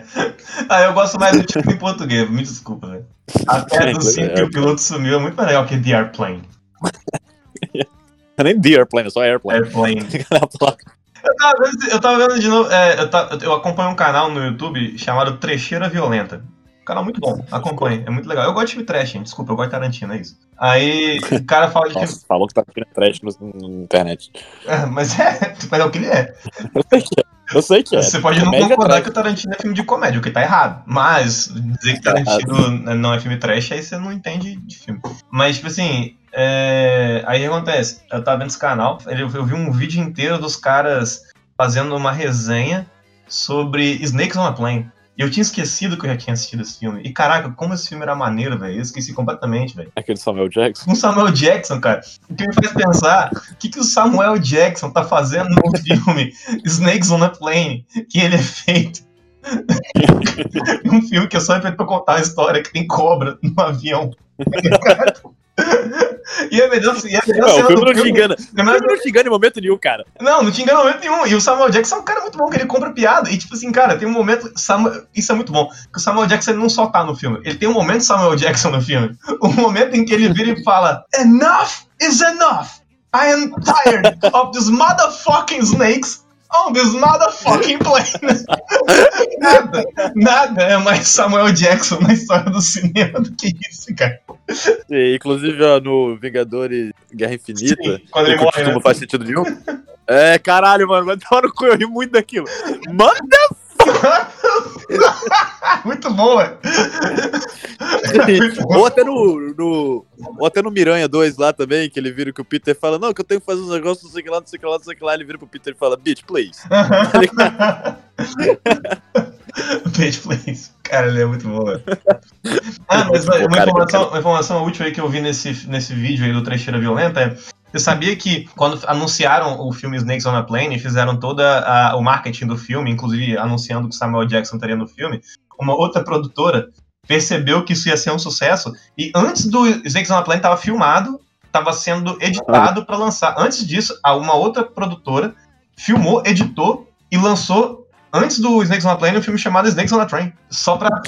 Ah, eu gosto mais do título em português, me desculpa, velho. Até É, do 5 é. que o piloto sumiu é muito mais legal que The Airplane. Nem The Airplane, é só Airplane. Airplane. Eu tava, vendo, eu tava vendo de novo, é, eu, ta- eu acompanho um canal no YouTube chamado Trecheira Violenta. Canal muito bom, acompanhe, é muito legal. Eu gosto de filme trash, gente, desculpa, eu gosto de Tarantino, é isso. Aí o cara fala de filme. Nossa, falou que tá na trash na internet. É, mas é, mas é o que ele é. Eu sei que é. Eu sei que é. Você pode não Comédia concordar trash. que o Tarantino é filme de comédia, o que tá errado. Mas dizer que Tarantino não é filme trash, aí você não entende de filme. Mas, tipo assim, é... aí o que acontece? Eu tava vendo esse canal, eu vi um vídeo inteiro dos caras fazendo uma resenha sobre Snakes on a Plane. E eu tinha esquecido que eu já tinha assistido esse filme. E caraca, como esse filme era maneiro, velho. Eu esqueci completamente, velho. Aquele Samuel Jackson. Com Samuel Jackson, cara. O que me faz pensar, o que, que o Samuel Jackson tá fazendo no filme Snakes on a Plane, que ele é feito. um filme que é só feito pra contar a história que tem cobra no avião. E a melhor, e a melhor Não, o filme não te engana. a O filme não te engana em momento nenhum, cara. não, não te engana em momento nenhum. E o Samuel Jackson é um cara muito bom, que ele compra piada. E, tipo assim, cara, tem um momento. Samuel- isso é muito bom. Que o Samuel Jackson não só tá no filme. Ele tem um momento Samuel Jackson no filme. Um momento em que ele vira e fala: Enough is enough. I am tired of these motherfucking snakes on this motherfucking plane. nada, nada é mais Samuel Jackson na história do cinema do que isso, cara. E, inclusive, ó, no Vingadores Guerra Infinita, Sim, quando ele morre, não né? faz sentido nenhum. É, caralho, mano, vai tomar no cu, eu ri muito daquilo. Manda! Muito bom, velho. ou até no, no. Ou até no Miranha 2 lá também, que ele vira que o Peter fala, não, que eu tenho que fazer uns negócios, não sei que lá, não sei que lá, não sei que lá. Ele vira pro Peter e fala, bitch, please. Page Place. Cara, ele é muito bom, velho. Ah, mas Pô, uma, cara, informação, uma informação útil aí que eu vi nesse, nesse vídeo aí do Trecheira Violenta é. Você sabia que quando anunciaram o filme Snakes on a Plane, fizeram toda a- o marketing do filme, inclusive anunciando que Samuel Jackson estaria no filme, uma outra produtora percebeu que isso ia ser um sucesso e antes do Snakes on a Plane estava filmado, estava sendo editado para lançar. Antes disso, uma outra produtora filmou, editou e lançou antes do Snakes on a Plane, um filme chamado Snakes on a Train. Só pra.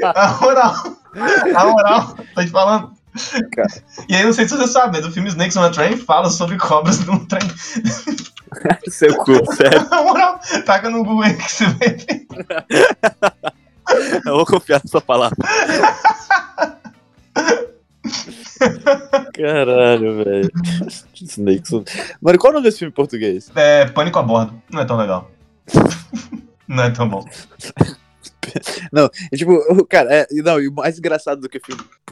a moral. A moral, tô te falando. E aí, não sei se você sabe, mas o filme Snakes on a Train fala sobre cobras num trem. Seu cu, sério. Na moral, taca no Google aí que você vai ver. Eu vou confiar na sua palavra. Caralho, velho. Snakes. on- Mano, qual é o nome desse filme em português? É, Pânico a Bordo. Não é tão legal. Não é tão bom. Não, e tipo, o- cara, é, não, e o mais engraçado do que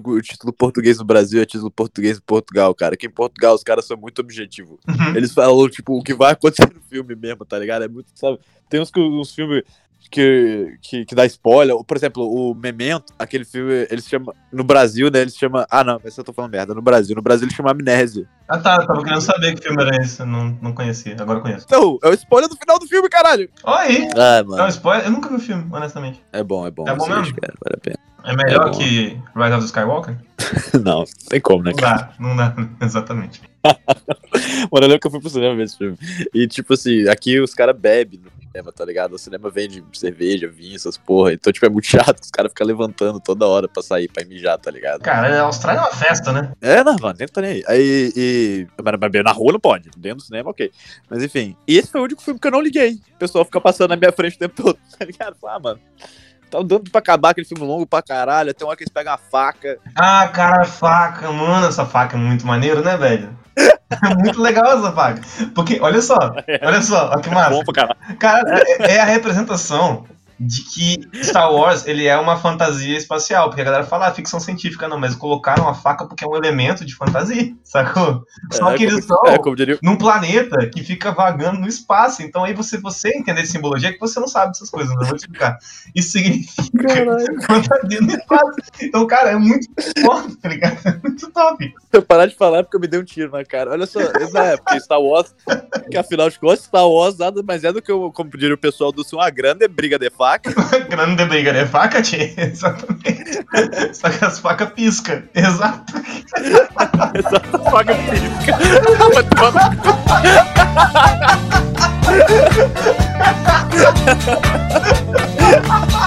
o título português no Brasil é título português em Portugal, cara. Que em Portugal os caras são muito objetivos. Uhum. Eles falam, tipo, o que vai acontecer no filme mesmo, tá ligado? É muito, sabe? Tem uns, uns filmes que, que, que dá spoiler. Por exemplo, o Memento, aquele filme, eles chamam. No Brasil, né? Eles chamam. Ah, não, esse eu tô falando merda. No Brasil. No Brasil eles chamam Amnésia. Ah tá, eu tava querendo saber que filme era esse. Não, não conhecia, agora eu conheço. Então, é o spoiler do final do filme, caralho! Ó aí! Ah, É um mano. spoiler. Eu nunca vi o filme, honestamente. É bom, é bom. É bom mesmo? cara, vale a pena. É melhor É que Rise of the Skywalker? Não, não tem como, né, Não cara? dá, não dá, exatamente. Mano, eu lembro que eu fui pro cinema ver esse filme. E, tipo assim, aqui os caras bebem no cinema, tá ligado? O cinema vende cerveja, vinho, essas porra. Então, tipo, é muito chato. Os caras ficam levantando toda hora pra sair, pra mijar, tá ligado? Cara, a Austrália é uma festa, né? É, não, mano, nem tô nem aí. Aí, e... Mas, mas na rua não pode. Dentro do cinema, ok. Mas, enfim. E esse foi o único filme que eu não liguei. O pessoal fica passando na minha frente o tempo todo, tá ligado? Ah, mano... Tá dando pra acabar aquele filme longo pra caralho. Até uma hora que eles pegam a faca. Ah, cara, faca, mano, essa faca é muito maneiro, né, velho? É muito legal essa faca. Porque, olha só, olha só, olha que massa. Bom pra caralho. Cara, é, é a representação de que Star Wars ele é uma fantasia espacial, porque a galera fala ah, ficção científica, não, mas colocaram a faca porque é um elemento de fantasia, sacou? Só É, que eles são É, diria... num planeta que fica vagando no espaço. Então aí você, você entender simbologia é que você não sabe dessas coisas, não vou te explicar. Isso significa fantasia no espaço. Então, cara, é muito forte, tá ligado? É muito top. Se eu parar de falar é porque eu me dei um tiro na cara. Olha só, não é porque Star Wars, que afinal de contas, Star Wars nada mais é do que, o- como diria o pessoal do Sul, uma grande briga de faca. Grande briga de faca, tchê. Exatamente. Só que as facas piscam. Exato. Essa faca pisca. Vai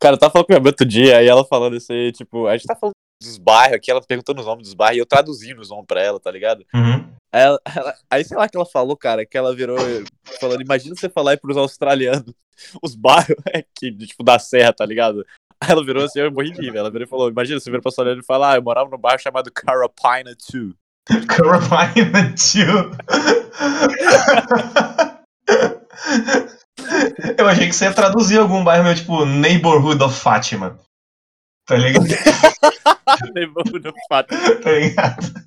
Cara, eu tava falando com minha mãe outro dia, aí ela falando isso aí, tipo, a gente tá falando dos bairros aqui, ela perguntando os nomes dos bairros, e eu traduzindo os nomes pra ela, tá ligado? Uhum. Aí, ela- ela- aí sei lá que ela falou, cara, que ela virou falando, imagina você falar aí pros australianos os bairros aqui, tipo, da serra, tá ligado? Aí ela virou assim, eu morri de rir, ela virou e falou, imagina você vira pro australiano e fala, ah, eu morava num bairro chamado Carapina 2. Carolina Tio. Eu achei que você ia traduzir algum bairro meu, tipo, Neighborhood of Fátima. Tá ligado? Levou no fato. Tá ligado?